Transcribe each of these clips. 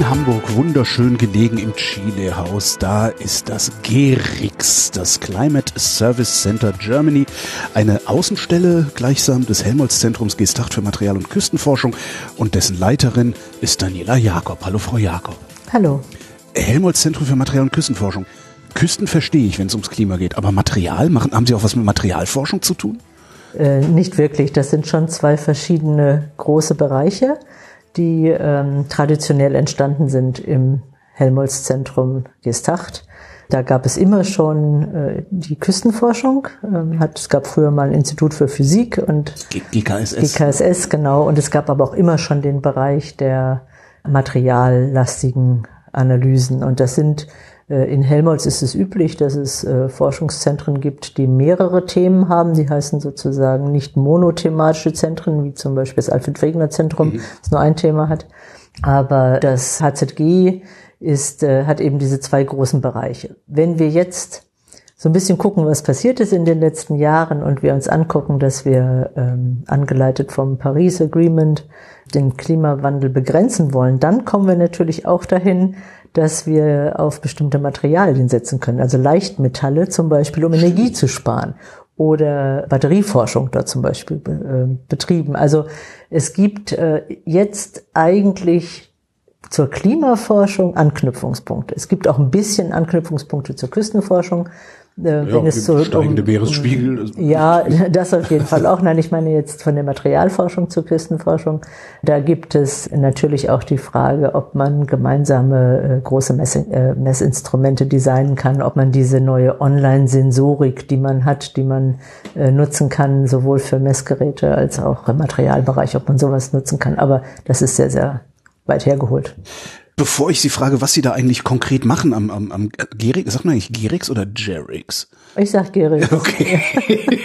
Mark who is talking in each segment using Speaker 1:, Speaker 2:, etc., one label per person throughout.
Speaker 1: In Hamburg wunderschön gelegen im Chile-Haus. Da ist das GERIX, das Climate Service Center Germany, eine Außenstelle gleichsam des Helmholtz-Zentrums Gestacht für Material- und Küstenforschung und dessen Leiterin ist Daniela Jakob. Hallo Frau Jakob.
Speaker 2: Hallo.
Speaker 1: Helmholtz-Zentrum für Material- und Küstenforschung. Küsten verstehe ich, wenn es ums Klima geht, aber Material, machen, haben Sie auch was mit Materialforschung zu tun?
Speaker 2: Äh, nicht wirklich. Das sind schon zwei verschiedene große Bereiche die ähm, traditionell entstanden sind im Helmholtz-Zentrum Gestacht. Da gab es immer schon äh, die Küstenforschung. Ähm, hat, es gab früher mal ein Institut für Physik und
Speaker 1: GKSS.
Speaker 2: GKSS, genau. Und es gab aber auch immer schon den Bereich der materiallastigen Analysen. Und das sind in Helmholtz ist es üblich, dass es äh, Forschungszentren gibt, die mehrere Themen haben. Die heißen sozusagen nicht monothematische Zentren, wie zum Beispiel das Alfred Wegener Zentrum, mhm. das nur ein Thema hat. Aber das HZG ist, äh, hat eben diese zwei großen Bereiche. Wenn wir jetzt so ein bisschen gucken, was passiert ist in den letzten Jahren und wir uns angucken, dass wir ähm, angeleitet vom Paris Agreement den Klimawandel begrenzen wollen, dann kommen wir natürlich auch dahin, dass wir auf bestimmte Materialien setzen können, also Leichtmetalle zum Beispiel, um Energie zu sparen oder Batterieforschung dort zum Beispiel äh, betrieben. Also es gibt äh, jetzt eigentlich zur Klimaforschung Anknüpfungspunkte. Es gibt auch ein bisschen Anknüpfungspunkte zur Küstenforschung,
Speaker 1: äh, ja, wenn es so steigende um, Meeresspiegel.
Speaker 2: Ja, das auf jeden Fall auch. Nein, ich meine jetzt von der Materialforschung zur Küstenforschung. Da gibt es natürlich auch die Frage, ob man gemeinsame äh, große Mess, äh, Messinstrumente designen kann, ob man diese neue Online-Sensorik, die man hat, die man äh, nutzen kann, sowohl für Messgeräte als auch im Materialbereich, ob man sowas nutzen kann. Aber das ist sehr, sehr weit hergeholt.
Speaker 1: Bevor ich Sie frage, was Sie da eigentlich konkret machen am, am, am Gerix, sagt man eigentlich Gerix oder Jerix?
Speaker 2: Ich sag Gerix.
Speaker 1: Okay.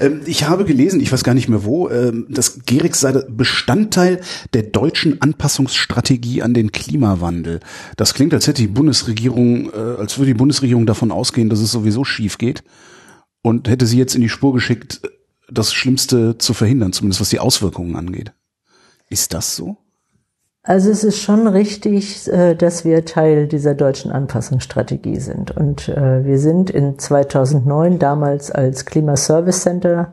Speaker 1: Ähm, ich habe gelesen, ich weiß gar nicht mehr wo, ähm, dass Gerix sei Bestandteil der deutschen Anpassungsstrategie an den Klimawandel. Das klingt, als hätte die Bundesregierung, äh, als würde die Bundesregierung davon ausgehen, dass es sowieso schief geht und hätte sie jetzt in die Spur geschickt, das Schlimmste zu verhindern, zumindest was die Auswirkungen angeht. Ist das so?
Speaker 2: Also es ist schon richtig, äh, dass wir Teil dieser deutschen Anpassungsstrategie sind. Und äh, wir sind in 2009 damals als Klima Service Center,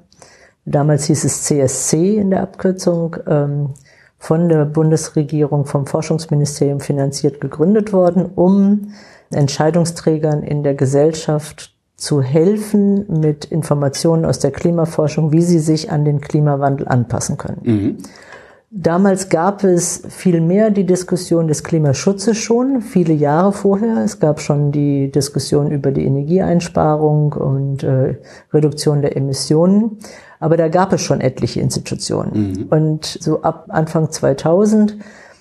Speaker 2: damals hieß es CSC in der Abkürzung, ähm, von der Bundesregierung, vom Forschungsministerium finanziert gegründet worden, um Entscheidungsträgern in der Gesellschaft zu helfen mit Informationen aus der Klimaforschung, wie sie sich an den Klimawandel anpassen können. Mhm. Damals gab es viel mehr die Diskussion des Klimaschutzes schon, viele Jahre vorher. Es gab schon die Diskussion über die Energieeinsparung und äh, Reduktion der Emissionen. Aber da gab es schon etliche Institutionen. Mhm. Und so ab Anfang 2000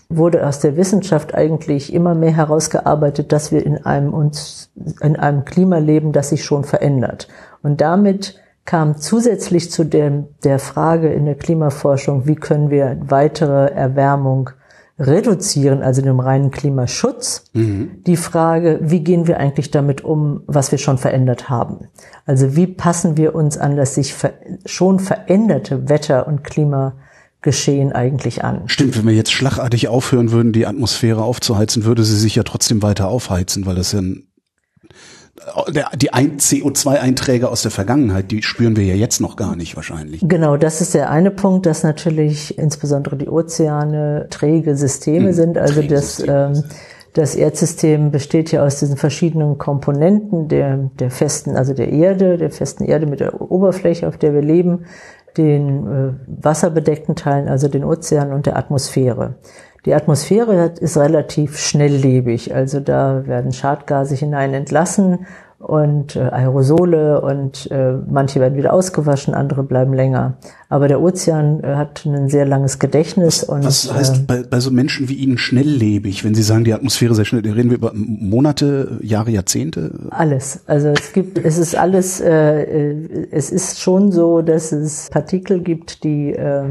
Speaker 2: wurde aus der Wissenschaft eigentlich immer mehr herausgearbeitet, dass wir in einem uns, in einem Klima leben, das sich schon verändert. Und damit kam zusätzlich zu der, der Frage in der Klimaforschung, wie können wir weitere Erwärmung reduzieren, also dem reinen Klimaschutz, mhm. die Frage, wie gehen wir eigentlich damit um, was wir schon verändert haben? Also wie passen wir uns an das sich ver schon veränderte Wetter- und Klimageschehen eigentlich an?
Speaker 1: Stimmt, wenn wir jetzt schlagartig aufhören würden, die Atmosphäre aufzuheizen, würde sie sich ja trotzdem weiter aufheizen, weil das ja ein die CO2-Einträge aus der Vergangenheit, die spüren wir ja jetzt noch gar nicht wahrscheinlich.
Speaker 2: Genau, das ist der eine Punkt, dass natürlich insbesondere die Ozeane träge Systeme hm, sind. Also das, ähm, das Erdsystem besteht ja aus diesen verschiedenen Komponenten der, der festen, also der Erde, der festen Erde mit der Oberfläche, auf der wir leben, den äh, wasserbedeckten Teilen, also den Ozeanen und der Atmosphäre. Die Atmosphäre ist relativ schnelllebig, also da werden Schadgase hinein entlassen und äh, Aerosole und äh, manche werden wieder ausgewaschen, andere bleiben länger. Aber der Ozean äh, hat ein sehr langes Gedächtnis.
Speaker 1: Was,
Speaker 2: und,
Speaker 1: was heißt bei, bei so Menschen wie Ihnen schnelllebig, wenn Sie sagen, die Atmosphäre sehr schnell, reden wir über Monate, Jahre, Jahrzehnte?
Speaker 2: Alles. Also es gibt, es ist alles, äh, es ist schon so, dass es Partikel gibt, die äh,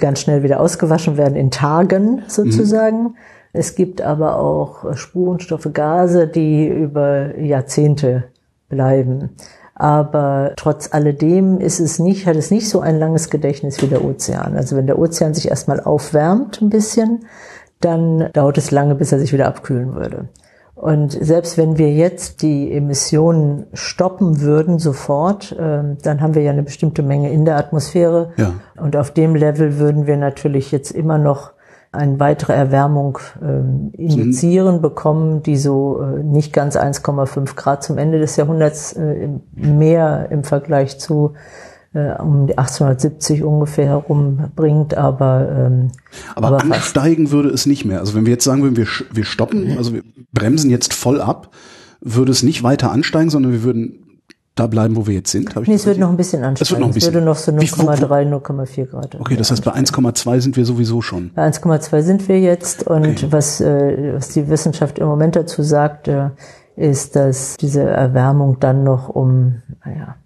Speaker 2: ganz schnell wieder ausgewaschen werden in Tagen sozusagen. Mhm. Es gibt aber auch Spurenstoffe, Gase, die über Jahrzehnte bleiben. Aber trotz alledem ist es nicht, hat es nicht so ein langes Gedächtnis wie der Ozean. Also wenn der Ozean sich erstmal aufwärmt ein bisschen, dann dauert es lange, bis er sich wieder abkühlen würde. Und selbst wenn wir jetzt die Emissionen stoppen würden sofort, äh, dann haben wir ja eine bestimmte Menge in der Atmosphäre. Ja. Und auf dem Level würden wir natürlich jetzt immer noch eine weitere Erwärmung äh, injizieren mhm. bekommen, die so äh, nicht ganz 1,5 Grad zum Ende des Jahrhunderts äh, mehr im Vergleich zu äh, um die 1870 ungefähr herum bringt, aber
Speaker 1: ähm, aber, aber ansteigen fast. würde es nicht mehr. Also wenn wir jetzt sagen würden, wir wir stoppen, also wir bremsen jetzt voll ab, würde es nicht weiter ansteigen, sondern wir würden da bleiben, wo wir jetzt sind?
Speaker 2: Hab ich nee, es wird noch ein bisschen ansteigen. Es, wird noch ein bisschen. es würde noch so 0,3, 0,4 Grad.
Speaker 1: Okay, das heißt, bei 1,2 sind wir sowieso schon.
Speaker 2: Bei 1,2 sind wir jetzt und okay. was, äh, was die Wissenschaft im Moment dazu sagt, äh, ist, dass diese Erwärmung dann noch um, naja,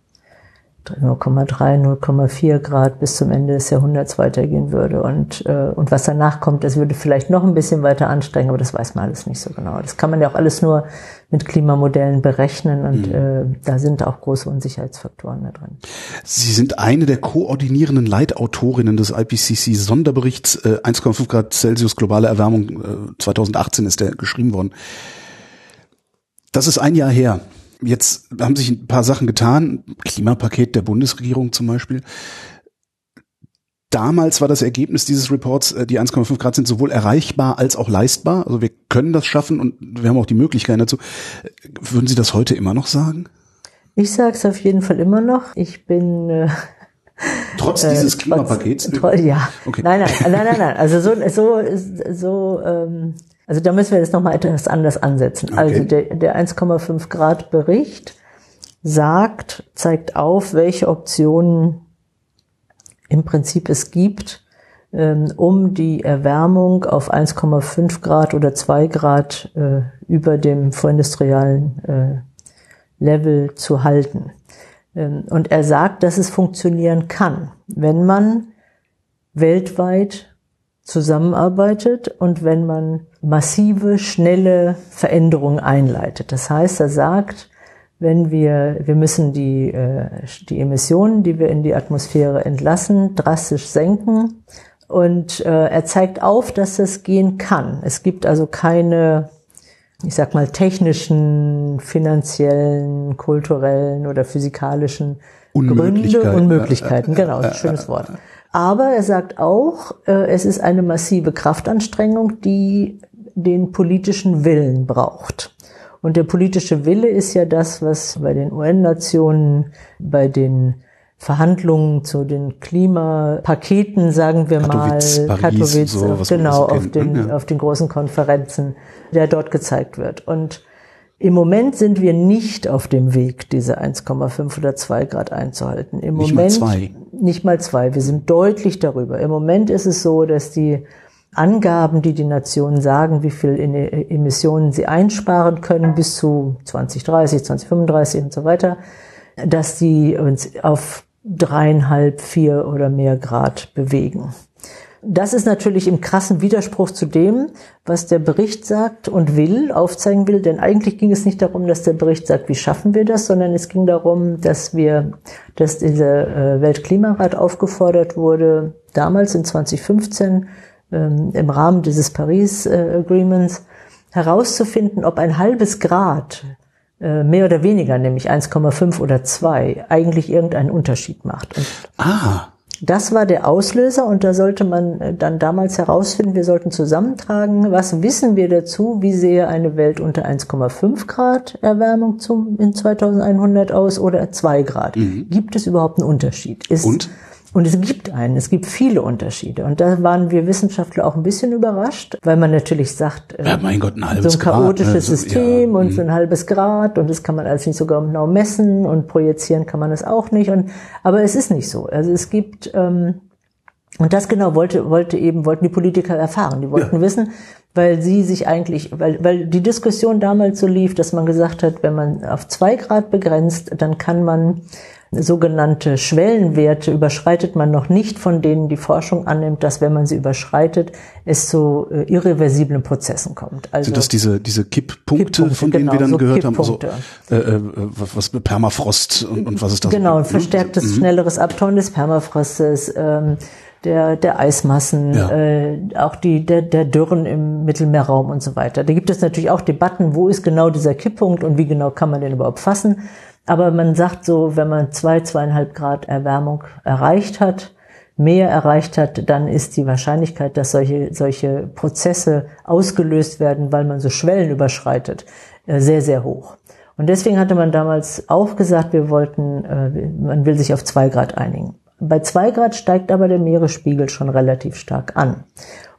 Speaker 2: 0,3, 0,4 Grad bis zum Ende des Jahrhunderts weitergehen würde. Und, äh, und was danach kommt, das würde vielleicht noch ein bisschen weiter anstrengen, aber das weiß man alles nicht so genau. Das kann man ja auch alles nur mit Klimamodellen berechnen und mhm. äh, da sind auch große Unsicherheitsfaktoren da drin.
Speaker 1: Sie sind eine der koordinierenden Leitautorinnen des IPCC-Sonderberichts äh, 1,5 Grad Celsius globale Erwärmung äh, 2018 ist der geschrieben worden. Das ist ein Jahr her. Jetzt haben sich ein paar Sachen getan. Klimapaket der Bundesregierung zum Beispiel. Damals war das Ergebnis dieses Reports, äh, die 1,5 Grad sind sowohl erreichbar als auch leistbar. Also wir können das schaffen und wir haben auch die Möglichkeiten dazu. Würden Sie das heute immer noch sagen?
Speaker 2: Ich sage es auf jeden Fall immer noch. Ich bin äh,
Speaker 1: Trotz dieses äh, Klimapakets?
Speaker 2: Trotz, ja. Okay. Nein, nein, nein, nein, nein. Also so, so, so ähm, also da müssen wir jetzt nochmal etwas anders ansetzen. Okay. Also der, der 1,5 Grad Bericht sagt, zeigt auf, welche Optionen im Prinzip es gibt, ähm, um die Erwärmung auf 1,5 Grad oder 2 Grad äh, über dem vorindustriellen äh, Level zu halten. Ähm, und er sagt, dass es funktionieren kann, wenn man weltweit zusammenarbeitet und wenn man massive, schnelle Veränderungen einleitet. Das heißt, er sagt, wenn wir, wir müssen die, äh, die Emissionen, die wir in die Atmosphäre entlassen, drastisch senken. Und äh, er zeigt auf, dass es gehen kann. Es gibt also keine, ich sag mal, technischen, finanziellen, kulturellen oder physikalischen Gründe und Möglichkeiten. Genau, schönes Wort. Aber er sagt auch, äh, es ist eine massive Kraftanstrengung, die den politischen Willen braucht. Und der politische Wille ist ja das, was bei den UN-Nationen, bei den Verhandlungen zu den Klimapaketen, sagen wir
Speaker 1: Katowice,
Speaker 2: mal,
Speaker 1: Paris,
Speaker 2: Katowice,
Speaker 1: so,
Speaker 2: genau, auf den, ja. auf den großen Konferenzen, der dort gezeigt wird. Und im Moment sind wir nicht auf dem Weg, diese 1,5 oder 2 Grad einzuhalten. Im nicht Moment mal zwei. nicht mal zwei. Wir sind deutlich darüber. Im Moment ist es so, dass die Angaben, die die Nationen sagen, wie viel Emissionen sie einsparen können bis zu 2030, 2035 und so weiter, dass die uns auf dreieinhalb, vier oder mehr Grad bewegen. Das ist natürlich im krassen Widerspruch zu dem, was der Bericht sagt und will, aufzeigen will, denn eigentlich ging es nicht darum, dass der Bericht sagt, wie schaffen wir das, sondern es ging darum, dass wir, dass dieser äh, Weltklimarat aufgefordert wurde, damals in 2015 ähm, im Rahmen dieses Paris äh, Agreements herauszufinden, ob ein halbes Grad äh, mehr oder weniger, nämlich 1,5 oder 2, eigentlich irgendeinen Unterschied macht. Und
Speaker 1: ah.
Speaker 2: Das war der Auslöser und da sollte man äh, dann damals herausfinden, wir sollten zusammentragen, was wissen wir dazu, wie sehe eine Welt unter 1,5 Grad Erwärmung zum, in 2100 aus oder 2 Grad. Mhm. Gibt es überhaupt einen Unterschied?
Speaker 1: Ist, und?
Speaker 2: Und es gibt einen, es gibt viele Unterschiede. Und da waren wir Wissenschaftler auch ein bisschen überrascht, weil man natürlich sagt,
Speaker 1: ja, mein Gott, ein halbes
Speaker 2: so ein chaotisches
Speaker 1: Grad, ne?
Speaker 2: System
Speaker 1: ja,
Speaker 2: und
Speaker 1: mhm.
Speaker 2: so ein halbes Grad und das kann man alles nicht so genau messen und projizieren kann man es auch nicht. Und, aber es ist nicht so. Also es gibt, ähm, und das genau wollte, wollte eben, wollten die Politiker erfahren. Die wollten
Speaker 1: Ja.
Speaker 2: wissen, weil sie sich eigentlich, weil, weil die Diskussion damals so lief, dass man gesagt hat, wenn man auf zwei Grad begrenzt, dann kann man sogenannte Schwellenwerte überschreitet man noch nicht, von denen die Forschung annimmt, dass wenn man sie überschreitet, es zu äh, irreversiblen Prozessen kommt. Also
Speaker 1: Sind das diese, diese Kipppunkte,
Speaker 2: Kipppunkte,
Speaker 1: von denen
Speaker 2: genau,
Speaker 1: wir dann
Speaker 2: so
Speaker 1: gehört haben? Also, äh, äh, was, Permafrost und, und was ist das?
Speaker 2: Genau, ein
Speaker 1: Mhm.
Speaker 2: verstärktes, schnelleres Abtauen des Permafrostes, ähm, der, der Eismassen,
Speaker 1: Ja.
Speaker 2: äh, auch die, der, der Dürren im Mittelmeerraum und so weiter. Da gibt es natürlich auch Debatten, wo ist genau dieser Kipppunkt und wie genau kann man den überhaupt fassen. Aber man sagt so, wenn man zwei, zweieinhalb Grad Erwärmung erreicht hat, mehr erreicht hat, dann ist die Wahrscheinlichkeit, dass solche, solche Prozesse ausgelöst werden, weil man so Schwellen überschreitet, äh, sehr, sehr hoch. Und deswegen hatte man damals auch gesagt, wir wollten, äh, man will sich auf zwei Grad einigen. Bei zwei Grad steigt aber der Meeresspiegel schon relativ stark an.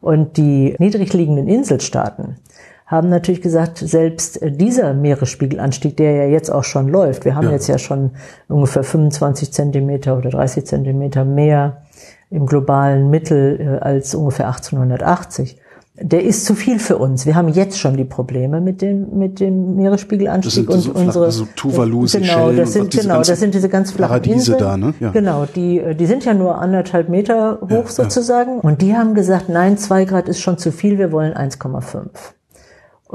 Speaker 2: Und die niedrig liegenden Inselstaaten haben natürlich gesagt, selbst äh, dieser Meeresspiegelanstieg, der ja jetzt auch schon läuft, wir haben
Speaker 1: Ja.
Speaker 2: jetzt ja schon ungefähr 25 Zentimeter oder 30 Zentimeter mehr im globalen Mittel äh, als ungefähr 1880. Der ist zu viel für uns. Wir haben jetzt schon die Probleme mit dem mit dem Meeresspiegelanstieg
Speaker 1: Das
Speaker 2: und
Speaker 1: so
Speaker 2: unsere
Speaker 1: so Tuvalu,
Speaker 2: genau, das sind genau,
Speaker 1: ganzen
Speaker 2: das sind diese ganz flachen
Speaker 1: Paradiese
Speaker 2: Inseln.
Speaker 1: da, ne? Ja.
Speaker 2: Genau, die äh, die sind ja nur anderthalb Meter hoch
Speaker 1: ja.
Speaker 2: sozusagen und die haben gesagt, nein, zwei Grad ist schon zu viel, wir wollen 1,5.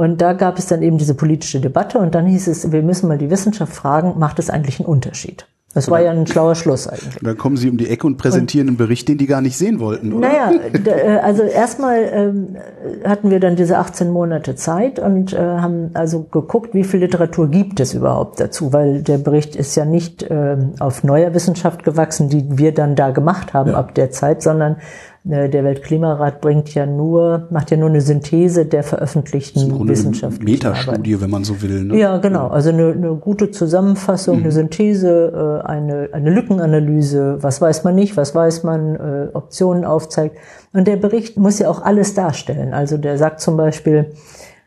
Speaker 2: Und da gab es dann eben diese politische Debatte und dann hieß es, wir müssen mal die Wissenschaft fragen, macht es eigentlich einen Unterschied? Das war ja ein schlauer Schluss eigentlich.
Speaker 1: Und dann kommen sie um die Ecke und präsentieren einen Bericht, den die gar nicht sehen wollten, oder?
Speaker 2: Naja, äh, also erstmal ähm, hatten wir dann diese 18 Monate Zeit und äh, haben also geguckt, wie viel Literatur gibt es überhaupt dazu, weil der Bericht ist ja nicht ähm, auf neuer Wissenschaft gewachsen, die wir dann da gemacht haben
Speaker 1: Ja.
Speaker 2: ab der Zeit, sondern der Weltklimarat bringt ja nur, macht ja nur eine Synthese der veröffentlichten Arbeiten.
Speaker 1: Metastudie, wenn man so will. Ne?
Speaker 2: Ja, genau. Also eine, eine gute Zusammenfassung, eine Synthese, äh, eine, eine Lückenanalyse, was weiß man nicht, was weiß man, äh, Optionen aufzeigt. Und der Bericht muss ja auch alles darstellen. Also der sagt zum Beispiel,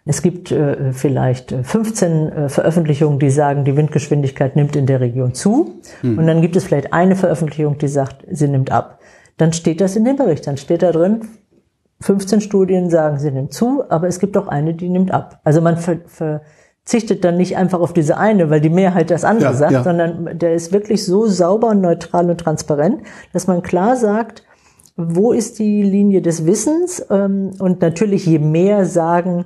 Speaker 2: es gibt äh, vielleicht äh, 15 äh, Veröffentlichungen, die sagen, die Windgeschwindigkeit nimmt in der Region zu. Und dann gibt es vielleicht eine Veröffentlichung, die sagt, sie nimmt ab. Dann steht das in dem Bericht. Dann steht da drin, 15 Studien sagen, sie nimmt zu, aber es gibt auch eine, die nimmt ab. Also man ver, verzichtet dann nicht einfach auf diese eine, weil die Mehrheit das andere
Speaker 1: Ja,
Speaker 2: sagt,
Speaker 1: ja.
Speaker 2: sondern der ist wirklich so sauber und neutral und transparent, dass man klar sagt, wo ist die Linie des Wissens? Ähm, Und natürlich, je mehr sagen,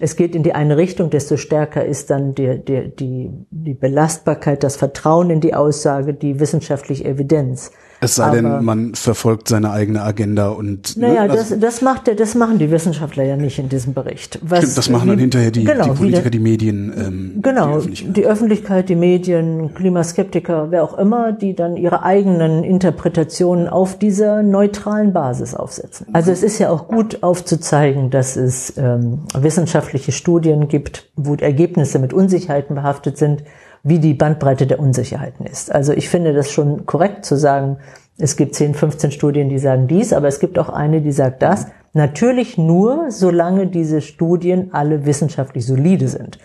Speaker 2: es geht in die eine Richtung, desto stärker ist dann die, die, die, die Belastbarkeit, das Vertrauen in die Aussage, die wissenschaftliche Evidenz.
Speaker 1: Es sei
Speaker 2: Aber-
Speaker 1: denn, man verfolgt seine eigene Agenda und ne,
Speaker 2: Naja,
Speaker 1: also-
Speaker 2: das, das macht der, das machen die Wissenschaftler ja nicht in diesem Bericht. Was,
Speaker 1: Stimmt, das machen dann hinterher die,
Speaker 2: genau,
Speaker 1: die Politiker,
Speaker 2: der-
Speaker 1: die Medien, ähm, die
Speaker 2: Genau,
Speaker 1: Öffentlichkeit.
Speaker 2: die Öffentlichkeit, die Medien, Klimaskeptiker, wer auch immer, die dann ihre eigenen Interpretationen auf dieser neutralen Basis aufsetzen. Also es ist ja auch gut aufzuzeigen, dass es ähm, wissenschaftliche Studien gibt, wo Ergebnisse mit Unsicherheiten behaftet sind, wie die Bandbreite der Unsicherheiten ist. Also ich finde das schon korrekt zu sagen, es gibt 10, 15 Studien, die sagen dies, aber es gibt auch eine, die sagt das. Natürlich nur, solange diese Studien alle wissenschaftlich solide sind.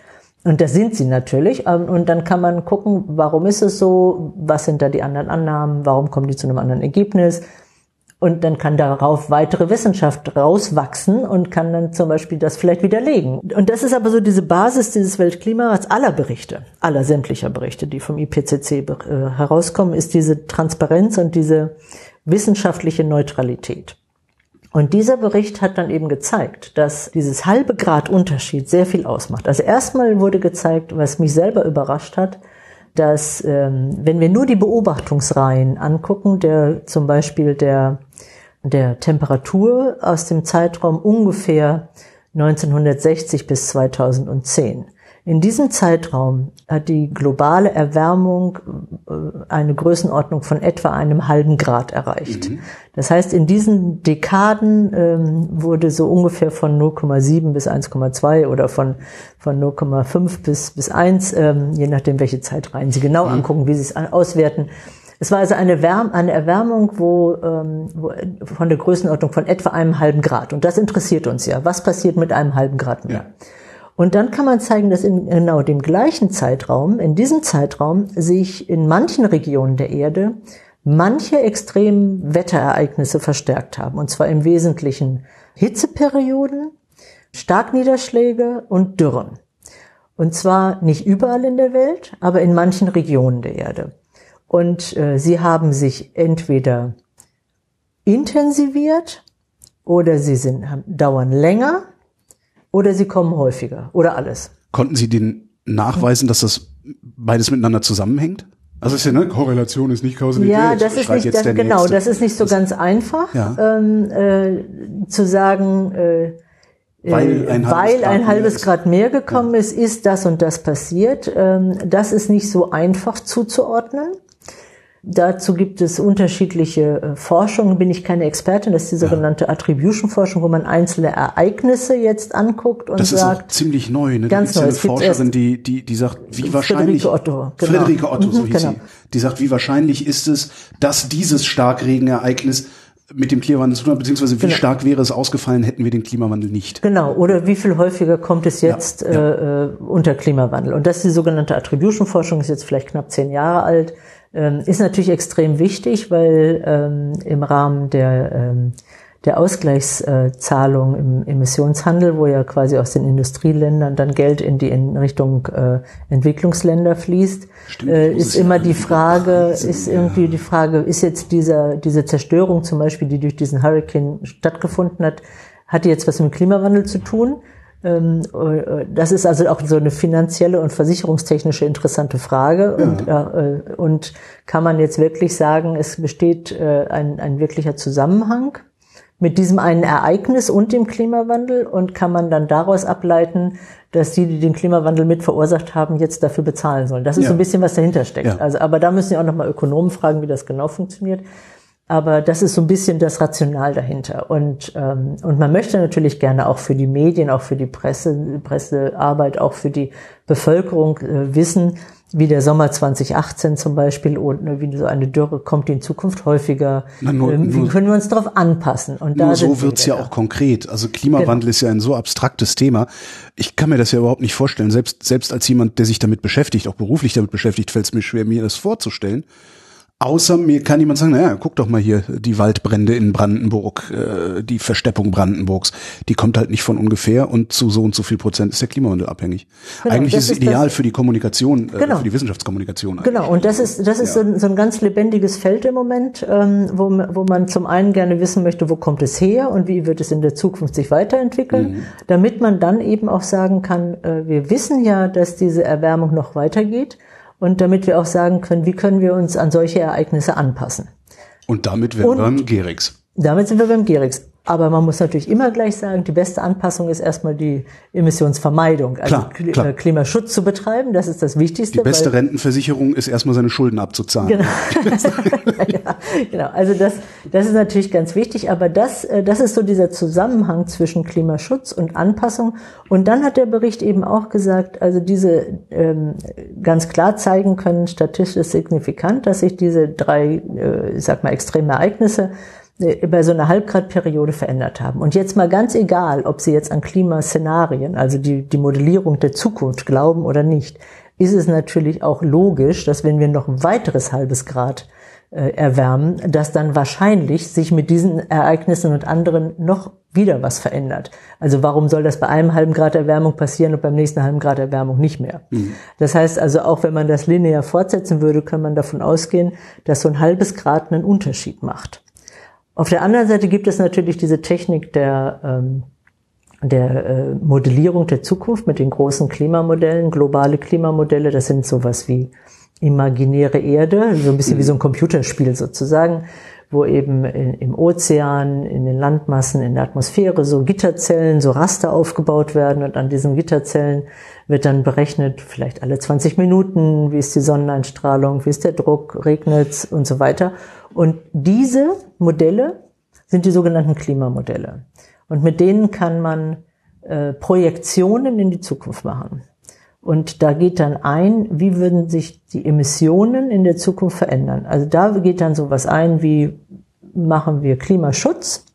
Speaker 2: Und das sind sie natürlich. Ähm, Und dann kann man gucken, warum ist es so? Was sind da die anderen Annahmen? Warum kommen die zu einem anderen Ergebnis? Und dann kann darauf weitere Wissenschaft rauswachsen und kann dann zum Beispiel das vielleicht widerlegen. Und das ist aber so diese Basis dieses Weltklimarats aller Berichte, aller sämtlicher Berichte, die vom IPCC äh, herauskommen, ist diese Transparenz und diese wissenschaftliche Neutralität. Und dieser Bericht hat dann eben gezeigt, dass dieses halbe Grad Unterschied sehr viel ausmacht. Also erstmal wurde gezeigt, was mich selber überrascht hat, dass ähm, wenn wir nur die Beobachtungsreihen angucken, der zum Beispiel der der Temperatur aus dem Zeitraum ungefähr 1960 bis 2010. In diesem Zeitraum hat die globale Erwärmung äh, eine Größenordnung von etwa einem halben Grad erreicht. Das heißt, in diesen Dekaden ähm, wurde so ungefähr von 0,7 bis 1,2 oder von, von 0,5 bis, bis 1, ähm, je nachdem, welche Zeitreihen Sie genau angucken, wie Sie es auswerten, Es war also eine, Wärm eine Erwärmung wo, ähm, wo, von der Größenordnung von etwa einem halben Grad. Und das interessiert uns ja. Was passiert mit einem halben Grad mehr? Ja. Und dann kann man zeigen, dass in genau dem gleichen Zeitraum, in diesem Zeitraum, sich in manchen Regionen der Erde manche extremen Wetterereignisse verstärkt haben. Und zwar im Wesentlichen Hitzeperioden, Starkniederschläge und Dürren. Und zwar nicht überall in der Welt, aber in manchen Regionen der Erde. Und äh, sie haben sich entweder intensiviert oder sie sind, haben, dauern länger oder sie kommen häufiger oder alles.
Speaker 1: Konnten Sie den nachweisen, dass das beides miteinander zusammenhängt? Also ist ja ne Korrelation ist nicht Kausalität.
Speaker 2: Ja, das ist nicht das, genau, Nächste. das ist nicht so das ganz einfach ja. ähm, äh, zu sagen. Äh, weil ein, weil halbes, ein halbes Grad mehr gekommen ja. ist, ist das und das passiert. Ähm, das ist nicht so einfach zuzuordnen. Dazu gibt es unterschiedliche äh, Forschungen, bin ich keine Expertin, das ist die sogenannte Attribution-Forschung, wo man einzelne Ereignisse jetzt anguckt und
Speaker 1: das
Speaker 2: sagt.
Speaker 1: Das ist auch ziemlich neu, ne? Ganz neu. Eine Forscherin, die, die, die sagt, wie wahrscheinlich.
Speaker 2: Friederike Otto,
Speaker 1: genau. Friederike Otto, so mhm, hieß genau. sie. Die sagt, wie wahrscheinlich ist es, dass dieses Starkregenereignis mit dem Klimawandel zu tun hat, beziehungsweise wie genau. stark wäre es ausgefallen, hätten wir den Klimawandel nicht.
Speaker 2: Genau, oder wie viel häufiger kommt es jetzt ja, ja. Äh, unter Klimawandel? Und das ist die sogenannte Attribution-Forschung, ist jetzt vielleicht knapp zehn Jahre alt ähm, ist natürlich extrem wichtig, weil ähm, im Rahmen der, ähm, der Ausgleichszahlung im Emissionshandel, wo ja quasi aus den Industrieländern dann Geld in die in Richtung äh, Entwicklungsländer fließt, Stimmt, äh, ist immer die Frage, ist irgendwie die Frage, ist jetzt dieser, diese Zerstörung zum Beispiel, die durch diesen Hurricane stattgefunden hat, hat die jetzt was mit dem Klimawandel zu tun? Ähm, äh, das ist also auch so eine finanzielle und versicherungstechnische interessante Frage. Ja. Und, äh, und kann man jetzt wirklich sagen, es besteht äh, ein, ein wirklicher Zusammenhang mit diesem einen Ereignis und dem Klimawandel und kann man dann daraus ableiten, dass die, die den Klimawandel mit verursacht haben, jetzt dafür bezahlen sollen. Das ist ja. so ein bisschen, was dahinter steckt. Ja. Also, aber da müssen ja auch nochmal Ökonomen fragen, wie das genau funktioniert. Aber das ist so ein bisschen das Rational dahinter. Und, ähm, und man möchte natürlich gerne auch für die Medien, auch für die Presse, Pressearbeit, auch für die Bevölkerung äh, wissen, wie der Sommer 2018 zum Beispiel und ne, wie so eine Dürre kommt in Zukunft häufiger. Na, nur, ähm, wie können wir uns darauf anpassen?
Speaker 1: Und nur da so wird's ja auch konkret. Also Klimawandel genau. ist ja ein so abstraktes Thema. Ich kann mir das ja überhaupt nicht vorstellen. Selbst, selbst als jemand, der sich damit beschäftigt, auch beruflich damit beschäftigt, fällt es mir schwer, mir das vorzustellen. Außer mir kann jemand sagen, naja, guck doch mal hier, die Waldbrände in Brandenburg, äh, die Versteppung Brandenburgs, die kommt halt nicht von ungefähr und zu so und so viel Prozent ist der Klimawandel abhängig. Genau, eigentlich ist es ideal für die Kommunikation, äh, genau. für die Wissenschaftskommunikation.
Speaker 2: Eigentlich. Genau, und das ist, das ist ja. so, ein, so, ein, ganz lebendiges Feld im Moment, ähm, wo, wo man zum einen gerne wissen möchte, wo kommt es her und wie wird es in der Zukunft sich weiterentwickeln, mhm. damit man dann eben auch sagen kann, äh, wir wissen ja, dass diese Erwärmung noch weitergeht und damit wir auch sagen können, wie können wir uns an solche Ereignisse anpassen.
Speaker 1: Und damit wären wir beim Gerix.
Speaker 2: Damit sind wir beim Gerix. Aber man muss natürlich immer gleich sagen, die beste Anpassung ist erstmal die Emissionsvermeidung, also klar, klar. Äh, Klimaschutz zu betreiben, das ist das Wichtigste.
Speaker 1: Die beste Rentenversicherung ist erstmal seine Schulden abzuzahlen.
Speaker 2: Genau, ja, genau. also das, das ist natürlich ganz wichtig, aber das, äh, das ist so dieser Zusammenhang zwischen Klimaschutz und Anpassung. Und dann hat der Bericht eben auch gesagt, also diese ähm, ganz klar zeigen können, statistisch signifikant, dass sich diese drei, äh, ich sag mal, extreme Ereignisse bei so einer Halbgradperiode verändert haben. Und jetzt mal ganz egal, ob Sie jetzt an Klimaszenarien, also die, die Modellierung der Zukunft glauben oder nicht, ist es natürlich auch logisch, dass wenn wir noch ein weiteres halbes Grad äh, erwärmen, dass dann wahrscheinlich sich mit diesen Ereignissen und anderen noch wieder was verändert. Also warum soll das bei einem halben Grad Erwärmung passieren und beim nächsten halben Grad Erwärmung nicht mehr? Mhm. Das heißt also, auch wenn man das linear fortsetzen würde, kann man davon ausgehen, dass so ein halbes Grad einen Unterschied macht. Auf der anderen Seite gibt es natürlich diese Technik der, ähm, der äh, Modellierung der Zukunft mit den großen Klimamodellen, globale Klimamodelle. Das sind sowas wie imaginäre Erde, so ein bisschen wie so ein Computerspiel sozusagen, wo eben in, im Ozean, in den Landmassen, in der Atmosphäre so Gitterzellen, so Raster aufgebaut werden und an diesen Gitterzellen wird dann berechnet, vielleicht alle 20 Minuten, wie ist die Sonneneinstrahlung, wie ist der Druck, regnet und so weiter. Und diese Modelle sind die sogenannten Klimamodelle. Und mit denen kann man äh, Projektionen in die Zukunft machen. Und da geht dann ein, wie würden sich die Emissionen in der Zukunft verändern. Also da geht dann sowas ein, wie machen wir Klimaschutz,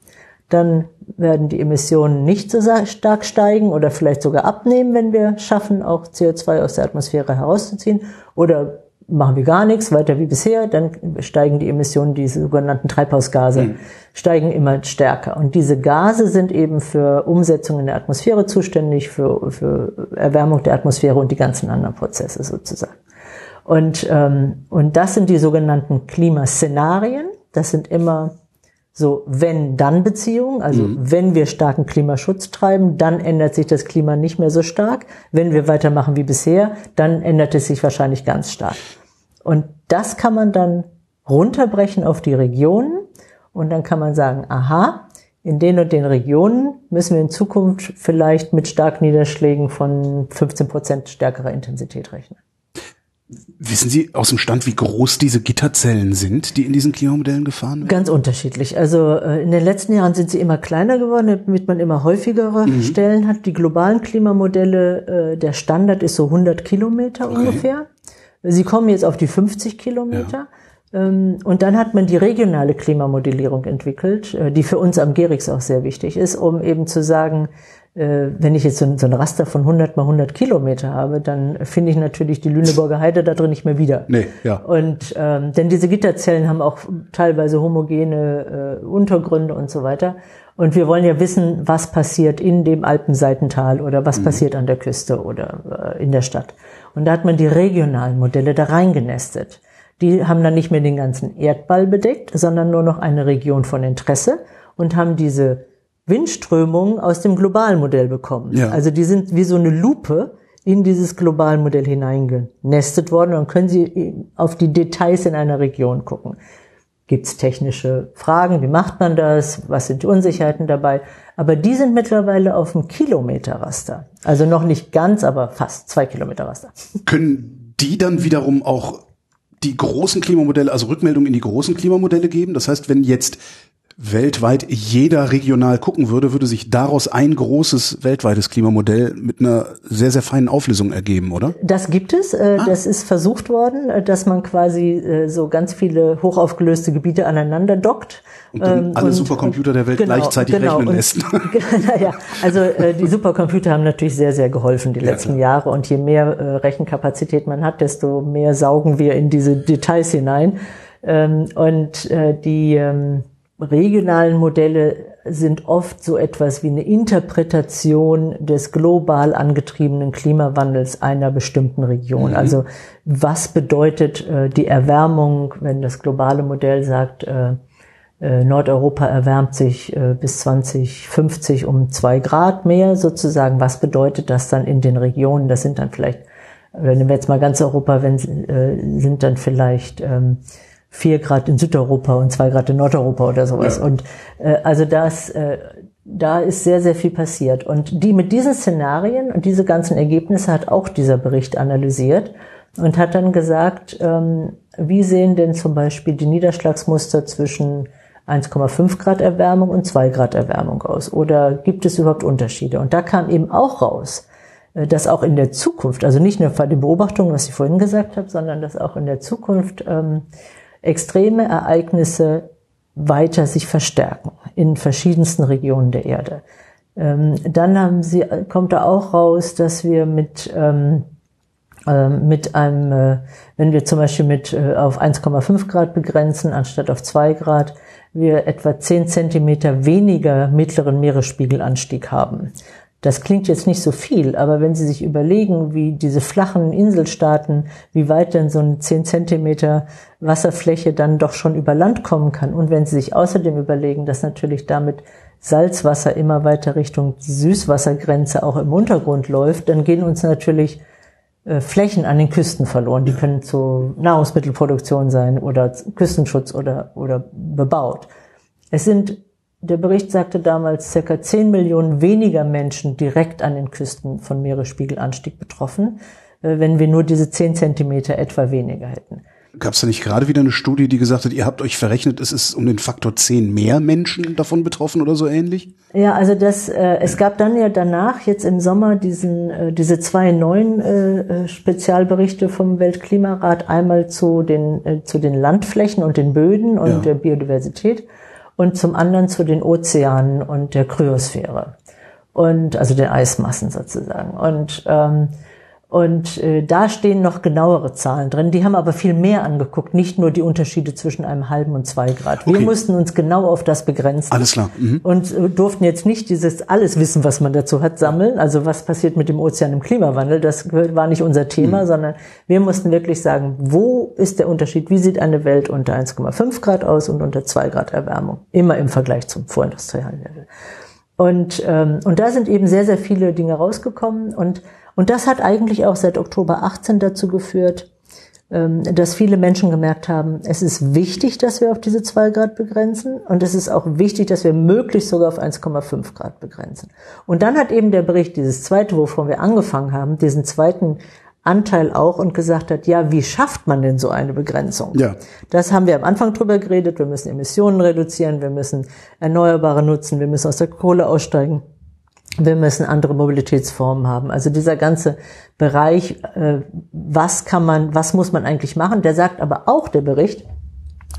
Speaker 2: dann werden die Emissionen nicht so stark steigen oder vielleicht sogar abnehmen, wenn wir schaffen, auch CO2 aus der Atmosphäre herauszuziehen. Oder machen wir gar nichts, weiter wie bisher, dann steigen die Emissionen, diese sogenannten Treibhausgase, mhm. steigen immer stärker. Und diese Gase sind eben für Umsetzung in der Atmosphäre zuständig, für, für Erwärmung der Atmosphäre und die ganzen anderen Prozesse sozusagen. Und, ähm, und das sind die sogenannten Klimaszenarien. Das sind immer so wenn-dann-Beziehungen. Also mhm. wenn wir starken Klimaschutz treiben, dann ändert sich das Klima nicht mehr so stark. Wenn wir weitermachen wie bisher, dann ändert es sich wahrscheinlich ganz stark. Und das kann man dann runterbrechen auf die Regionen und dann kann man sagen, aha, in den und den Regionen müssen wir in Zukunft vielleicht mit Starkniederschlägen von 15 Prozent stärkerer Intensität rechnen.
Speaker 1: Wissen Sie aus dem Stand, wie groß diese Gitterzellen sind, die in diesen Klimamodellen gefahren werden?
Speaker 2: Ganz unterschiedlich. Also äh, in den letzten Jahren sind sie immer kleiner geworden, damit man immer häufigere mhm. Stellen hat. Die globalen Klimamodelle, äh, der Standard ist so 100 Kilometer okay. ungefähr. Sie kommen jetzt auf die 50 Kilometer. Ja. Ähm, und dann hat man die regionale Klimamodellierung entwickelt, äh, die für uns am Gerix auch sehr wichtig ist, um eben zu sagen, äh, wenn ich jetzt so ein, Raster von 100 mal 100 Kilometer habe, dann finde ich natürlich die Lüneburger Heide da drin nicht mehr wieder.
Speaker 1: Nee, ja.
Speaker 2: Und ähm, denn diese Gitterzellen haben auch teilweise homogene äh, Untergründe und so weiter. Und wir wollen ja wissen, was passiert in dem Alpenseitental oder was mhm. passiert an der Küste oder äh, in der Stadt. Und da hat man die regionalen Modelle da reingenestet. Die haben dann nicht mehr den ganzen Erdball bedeckt, sondern nur noch eine Region von Interesse und haben diese Windströmungen aus dem globalen Modell bekommen. Ja. Also die sind wie so eine Lupe in dieses globale Modell hineingenestet worden. Und dann können Sie auf die Details in einer Region gucken. Gibt es technische Fragen? Wie macht man das? Was sind die Unsicherheiten dabei? Aber die sind mittlerweile auf dem Kilometerraster. Also noch nicht ganz, aber fast zwei Kilometer Raster.
Speaker 1: Können die dann wiederum auch die großen Klimamodelle, also Rückmeldungen in die großen Klimamodelle geben? Das heißt, wenn jetzt weltweit jeder regional gucken würde, würde sich daraus ein großes weltweites Klimamodell mit einer sehr, sehr feinen Auflösung ergeben, oder?
Speaker 2: Das gibt es. Äh, ah. Das ist versucht worden, äh, dass man quasi äh, so ganz viele hochaufgelöste Gebiete aneinander dockt.
Speaker 1: Und dann ähm, alle und, Supercomputer der Welt genau, gleichzeitig genau, rechnen lässt.
Speaker 2: naja, also die Supercomputer haben natürlich sehr, sehr geholfen die ja, letzten klar. Jahre. Und je mehr Rechenkapazität man hat, desto mehr saugen wir in diese Details hinein. Ähm, und die ähm, regionalen Modelle sind oft so etwas wie eine Interpretation des global angetriebenen Klimawandels einer bestimmten Region. Mhm. Also was bedeutet äh, die Erwärmung, wenn das globale Modell sagt, äh, äh, Nordeuropa erwärmt sich äh, bis 2050 um zwei Grad mehr sozusagen. Was bedeutet das dann in den Regionen? Das sind dann vielleicht, oder nehmen wir jetzt mal ganz Europa, wenn, äh, sind dann vielleicht ähm, vier Grad in Südeuropa und zwei Grad in Nordeuropa oder sowas. Ja. Und äh, also das, äh, da ist sehr, sehr viel passiert. Und die mit diesen Szenarien und diese ganzen Ergebnisse hat auch dieser Bericht analysiert und hat dann gesagt, ähm, wie sehen denn zum Beispiel die Niederschlagsmuster zwischen 1,5 Grad Erwärmung und 2 Grad Erwärmung aus? Oder gibt es überhaupt Unterschiede? Und da kam eben auch raus, äh, dass auch in der Zukunft, also nicht nur bei den Beobachtungen, was ich vorhin gesagt habe, sondern dass auch in der Zukunft ähm, extreme Ereignisse weiter sich verstärken in verschiedensten Regionen der Erde. Ähm, dann sie, kommt da auch raus, dass wir mit, ähm, äh, mit einem, äh, wenn wir zum Beispiel mit äh, auf 1,5 Grad begrenzen, anstatt auf 2 Grad, wir etwa 10 Zentimeter weniger mittleren Meeresspiegelanstieg haben. Das klingt jetzt nicht so viel, aber wenn Sie sich überlegen, wie diese flachen Inselstaaten, wie weit denn so eine 10 Zentimeter Wasserfläche dann doch schon über Land kommen kann und wenn Sie sich außerdem überlegen, dass natürlich damit Salzwasser immer weiter Richtung Süßwassergrenze auch im Untergrund läuft, dann gehen uns natürlich äh, Flächen an den Küsten verloren. Die können zur Nahrungsmittelproduktion sein oder Küstenschutz oder, oder bebaut. Es sind der Bericht sagte damals circa 10 Millionen weniger Menschen direkt an den Küsten von Meeresspiegelanstieg betroffen, äh, wenn wir nur diese 10 Zentimeter etwa weniger hätten.
Speaker 1: Gab es da nicht gerade wieder eine Studie, die gesagt hat, ihr habt euch verrechnet, es ist um den Faktor 10 mehr Menschen davon betroffen oder so ähnlich?
Speaker 2: Ja, also das, äh, es gab dann ja danach jetzt im Sommer diesen, äh, diese zwei neuen äh, äh Spezialberichte vom Weltklimarat, einmal zu den, äh, zu den Landflächen und den Böden und ja. der Biodiversität und zum anderen zu den Ozeanen und der Kryosphäre und also den Eismassen sozusagen. Und ähm, und äh, da stehen noch genauere Zahlen drin. Die haben aber viel mehr angeguckt, nicht nur die Unterschiede zwischen einem halben und zwei Grad. Wir okay. mussten uns genau auf das begrenzen.
Speaker 1: Alles klar. Mhm.
Speaker 2: Und äh, durften jetzt nicht dieses alles Wissen, was man dazu hat, sammeln. Also was passiert mit dem Ozean im Klimawandel, das war nicht unser Thema, mhm. sondern wir mussten wirklich sagen, wo ist der Unterschied? Wie sieht eine Welt unter 1,5 Grad aus und unter 2 Grad Erwärmung? Immer im Vergleich zum vorindustriellen Level. Und, ähm, und da sind eben sehr, sehr viele Dinge rausgekommen und und das hat eigentlich auch seit Oktober 18 dazu geführt, ähm, dass viele Menschen gemerkt haben, es ist wichtig, dass wir auf diese zwei Grad begrenzen und es ist auch wichtig, dass wir möglichst sogar auf 1,5 Grad begrenzen. Und dann hat eben der Bericht, dieses zweite, wovon wir angefangen haben, diesen zweiten Anteil auch und gesagt hat, ja, wie schafft man denn so eine Begrenzung? Ja. Das haben wir am Anfang drüber geredet. Wir müssen Emissionen reduzieren, wir müssen Erneuerbare nutzen, wir müssen aus der Kohle aussteigen wir müssen andere Mobilitätsformen haben. Also dieser ganze Bereich, äh, was kann man, was muss man eigentlich machen, der sagt aber auch der Bericht,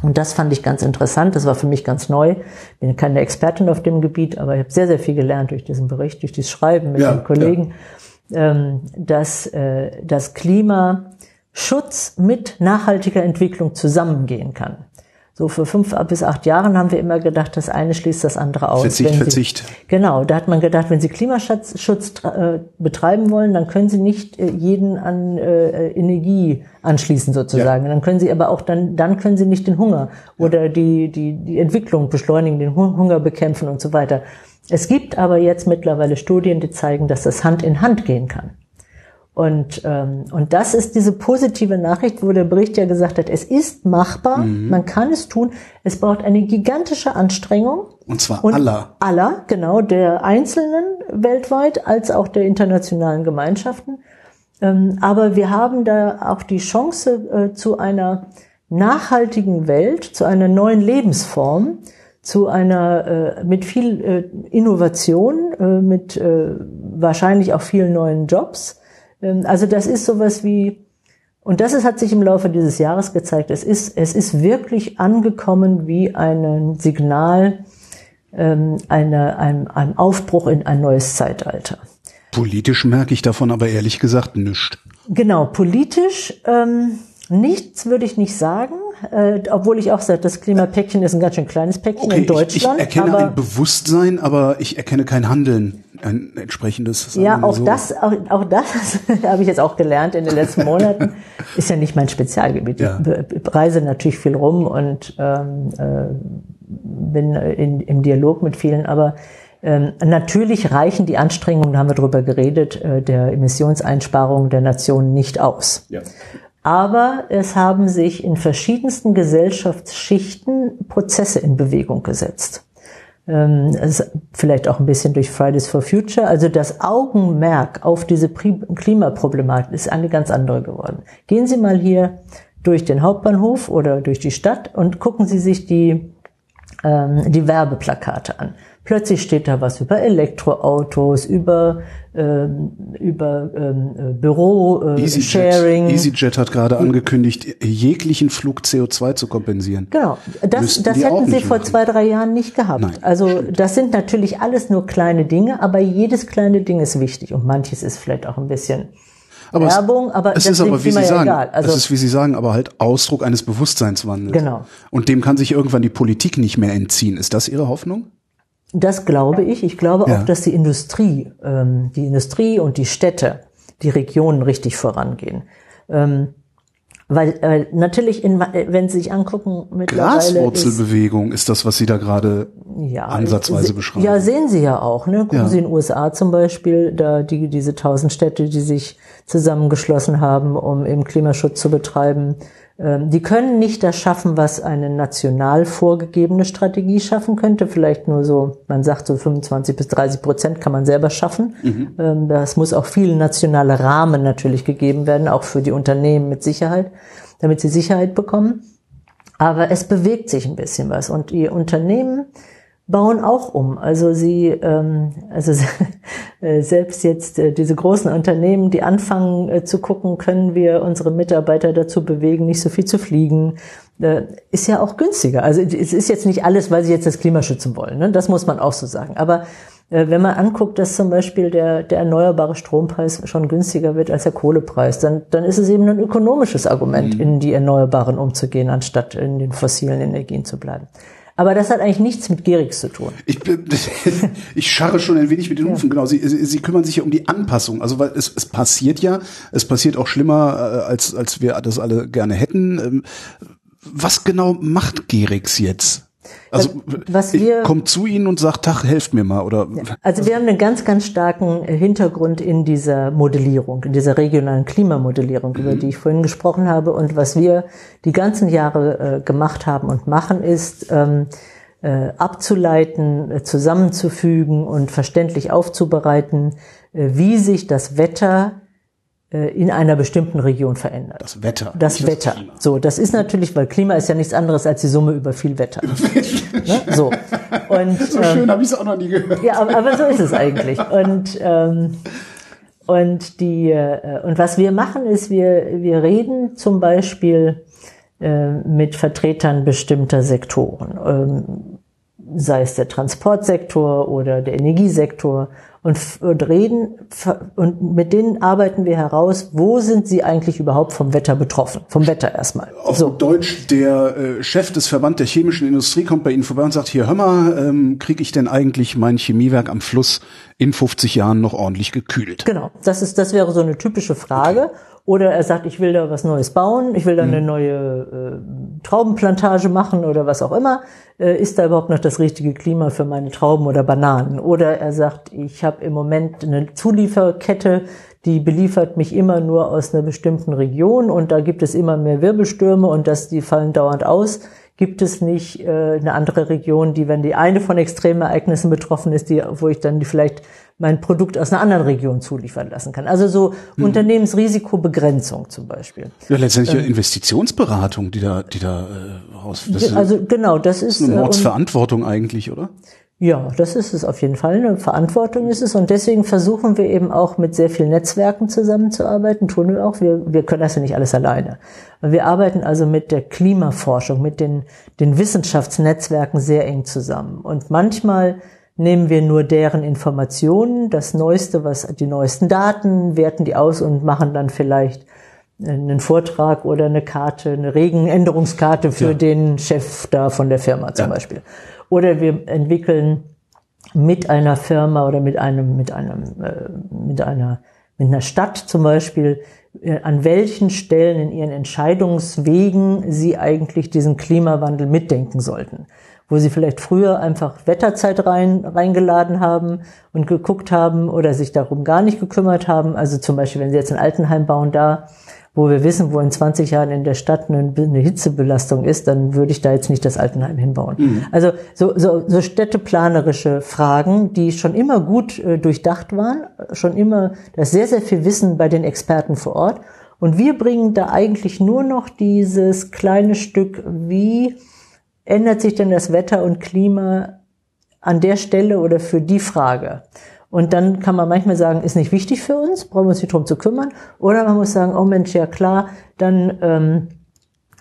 Speaker 2: und das fand ich ganz interessant, das war für mich ganz neu. Ich bin keine Expertin auf dem Gebiet, aber ich habe sehr, sehr viel gelernt durch diesen Bericht, durch dieses Schreiben mit ja, den Kollegen, ja. Ähm, dass äh, das Klimaschutz mit nachhaltiger Entwicklung zusammengehen kann. So für fünf bis acht Jahren haben wir immer gedacht, das eine schließt das andere aus.
Speaker 1: Verzicht, Sie, Verzicht.
Speaker 2: Genau, da hat man gedacht, wenn Sie Klimaschutz äh, betreiben wollen, dann können Sie nicht äh, jeden an äh, Energie anschließen sozusagen. Ja. Dann können Sie aber auch dann, dann können Sie nicht den Hunger oder die, die, die Entwicklung beschleunigen, den Hunger bekämpfen und so weiter. Es gibt aber jetzt mittlerweile Studien, die zeigen, dass das Hand in Hand gehen kann. Und, ähm, und das ist diese positive Nachricht, wo der Bericht ja gesagt hat, es ist machbar, mhm. man kann es tun. Es braucht eine gigantische Anstrengung.
Speaker 1: Und zwar und aller.
Speaker 2: Aller, genau, der Einzelnen weltweit als auch der internationalen Gemeinschaften. Ähm, aber wir haben da auch die Chance äh, zu einer nachhaltigen Welt, zu einer neuen Lebensform, zu einer äh, mit viel äh, Innovation, äh, mit äh, wahrscheinlich auch vielen neuen Jobs also das ist sowas wie, und das ist, hat sich im Laufe dieses Jahres gezeigt, es ist, es ist wirklich angekommen wie ein Signal ähm, eine, ein, ein Aufbruch in ein neues Zeitalter.
Speaker 1: Politisch merke ich davon aber ehrlich gesagt nichts.
Speaker 2: Genau, politisch ähm, nichts würde ich nicht sagen äh, obwohl ich auch sage, das Klimapäckchen ist ein ganz schön kleines Päckchen okay, in Deutschland.
Speaker 1: Ich, ich erkenne ein Bewusstsein, aber ich erkenne kein Handeln, ein entsprechendes.
Speaker 2: Ja, auch so. das, auch, auch das habe ich jetzt auch gelernt in den letzten Monaten. ist ja nicht mein Spezialgebiet. Ja. Ich reise natürlich viel rum und ähm, äh, bin in, im Dialog mit vielen, aber ähm, natürlich reichen die Anstrengungen, da haben wir drüber geredet, äh, der Emissionseinsparungen der Nationen nicht aus. Ja. Aber es haben sich in verschiedensten Gesellschaftsschichten Prozesse in Bewegung gesetzt. Ähm, vielleicht auch ein bisschen durch Fridays for Future. Also das Augenmerk auf diese Klimaproblematik ist eine ganz andere geworden. Gehen Sie mal hier durch den Hauptbahnhof oder durch die Stadt und gucken Sie sich die, ähm, die Werbeplakate an. Plötzlich steht da was über Elektroautos, über ähm, über ähm, Büro äh, EasyJet, Sharing.
Speaker 1: EasyJet hat gerade angekündigt, jeglichen Flug CO2 zu kompensieren.
Speaker 2: Genau, das, das hätten sie vor machen. zwei drei Jahren nicht gehabt. Nein, also stimmt. das sind natürlich alles nur kleine Dinge, aber jedes kleine Ding ist wichtig und manches ist vielleicht auch ein bisschen aber Werbung,
Speaker 1: es, aber es ist aber wie Sie sagen. Also, es ist wie Sie sagen, aber halt Ausdruck eines Bewusstseinswandels.
Speaker 2: Genau.
Speaker 1: Und dem kann sich irgendwann die Politik nicht mehr entziehen. Ist das Ihre Hoffnung?
Speaker 2: Das glaube ich. Ich glaube ja. auch, dass die Industrie, ähm, die Industrie und die Städte, die Regionen richtig vorangehen. Ähm, weil äh, natürlich, in, wenn Sie sich angucken,
Speaker 1: mittlerweile Graswurzelbewegung ist, ist das, was Sie da gerade ja, ansatzweise beschreiben.
Speaker 2: Ja, sehen Sie ja auch. Ne? Gucken ja. Sie in den USA zum Beispiel, da die diese tausend Städte, die sich zusammengeschlossen haben, um eben Klimaschutz zu betreiben. Ähm, die können nicht das schaffen, was eine national vorgegebene Strategie schaffen könnte. Vielleicht nur so, man sagt so 25 bis 30 Prozent kann man selber schaffen. Mhm. Ähm, das muss auch viel nationale Rahmen natürlich gegeben werden, auch für die Unternehmen mit Sicherheit. damit sie Sicherheit bekommen. Aber es bewegt sich ein bisschen was und die Unternehmen bauen auch um. Also sie, ähm, also äh, selbst jetzt äh, diese großen Unternehmen, die anfangen äh, zu gucken, können wir unsere Mitarbeiter dazu bewegen, nicht so viel zu fliegen, äh, ist ja auch günstiger. Also es ist jetzt nicht alles, weil sie jetzt das Klima schützen wollen. Ne? Das muss man auch so sagen. Aber äh, wenn man anguckt, dass zum Beispiel der, der erneuerbare Strompreis schon günstiger wird als der Kohlepreis, dann, dann ist es eben ein ökonomisches Argument, mhm. in die Erneuerbaren umzugehen, anstatt in den fossilen Energien zu bleiben. Aber das hat eigentlich nichts mit Gerix zu tun.
Speaker 1: Ich, ich scharre schon ein wenig mit den Hufen. Ja. Genau, Sie, Sie kümmern sich ja um die Anpassung. Also weil es, es passiert ja, es passiert auch schlimmer, äh, als, als wir das alle gerne hätten. Ähm, was genau macht Gerix jetzt? Also was wir, kommt zu Ihnen und sagt, Tag, helft mir mal, oder?
Speaker 2: Also wir haben einen ganz, ganz starken Hintergrund in dieser Modellierung, in dieser regionalen Klimamodellierung, mhm. über die ich vorhin gesprochen habe. Und was wir die ganzen Jahre äh, gemacht haben und machen, ist ähm, äh, abzuleiten, äh, zusammenzufügen und verständlich aufzubereiten, äh, wie sich das Wetter äh, in einer bestimmten Region verändert.
Speaker 1: Das Wetter.
Speaker 2: Das Wetter. Das so, das ist natürlich, weil Klima ist ja nichts anderes als die Summe über viel Wetter. ne? So. Und,
Speaker 1: so schön ähm, habe ich es auch noch nie gehört.
Speaker 2: Ja, aber, aber, so ist es eigentlich. Und ähm, und die äh, und was wir machen ist, wir wir reden zum Beispiel äh, mit Vertretern bestimmter Sektoren, ähm, sei es der Transportsektor oder der Energiesektor und, und reden und mit denen arbeiten wir heraus, wo sind sie eigentlich überhaupt vom Wetter betroffen? Vom Wetter erstmal.
Speaker 1: Auf so. Deutsch, der äh, Chef des Verband der chemischen Industrie kommt bei Ihnen vorbei und sagt, hier hör mal, ähm, kriege ich denn eigentlich mein Chemiewerk am Fluss in 50 Jahren noch ordentlich gekühlt?
Speaker 2: Genau, das ist das wäre so eine typische Frage. Okay. Oder er sagt, ich will da was Neues bauen, ich will da eine mhm. neue äh, Traubenplantage machen oder was auch immer. Äh, ist da überhaupt noch das richtige Klima für meine Trauben oder Bananen? Oder er sagt, ich habe im Moment eine Zulieferkette, die beliefert mich immer nur aus einer bestimmten Region und da gibt es immer mehr Wirbelstürme und das, die fallen dauernd aus. Gibt es nicht äh, eine andere Region, die, wenn die eine von Extremereignissen betroffen ist, die, wo ich dann vielleicht mein Produkt aus einer anderen Region zuliefern lassen kann. Also so mhm. Unternehmensrisikobegrenzung zum Beispiel.
Speaker 1: Ja, letztendlich ähm, Investitionsberatung, die da, die da äh, raus.
Speaker 2: Das also genau, das ist
Speaker 1: eine äh, Mordsverantwortung eigentlich, oder?
Speaker 2: Ja, das ist es auf jeden Fall. Eine Verantwortung ist es und deswegen versuchen wir eben auch mit sehr vielen Netzwerken zusammenzuarbeiten. Tun wir auch. Wir, wir können das ja nicht alles alleine. Wir arbeiten also mit der Klimaforschung, mit den, den Wissenschaftsnetzwerken sehr eng zusammen. Und manchmal nehmen wir nur deren Informationen, das Neueste, was die neuesten Daten, werten die aus und machen dann vielleicht einen Vortrag oder eine Karte, eine Regenänderungskarte für ja. den Chef da von der Firma zum ja. Beispiel. Oder wir entwickeln mit einer Firma oder mit einem, mit einem, äh, mit einer, mit einer Stadt zum Beispiel, äh, an welchen Stellen in ihren Entscheidungswegen sie eigentlich diesen Klimawandel mitdenken sollten wo sie vielleicht früher einfach Wetterzeit rein, reingeladen haben und geguckt haben oder sich darum gar nicht gekümmert haben. Also zum Beispiel, wenn sie jetzt ein Altenheim bauen, da, wo wir wissen, wo in 20 Jahren in der Stadt eine, eine Hitzebelastung ist, dann würde ich da jetzt nicht das Altenheim hinbauen. Mhm. Also so, so, so städteplanerische Fragen, die schon immer gut äh, durchdacht waren, schon immer, da ist sehr, sehr viel Wissen bei den Experten vor Ort. Und wir bringen da eigentlich nur noch dieses kleine Stück, wie ändert sich denn das Wetter und Klima an der Stelle oder für die Frage? Und dann kann man manchmal sagen, ist nicht wichtig für uns, brauchen wir uns nicht drum zu kümmern. Oder man muss sagen, oh Mensch, ja klar, dann ähm,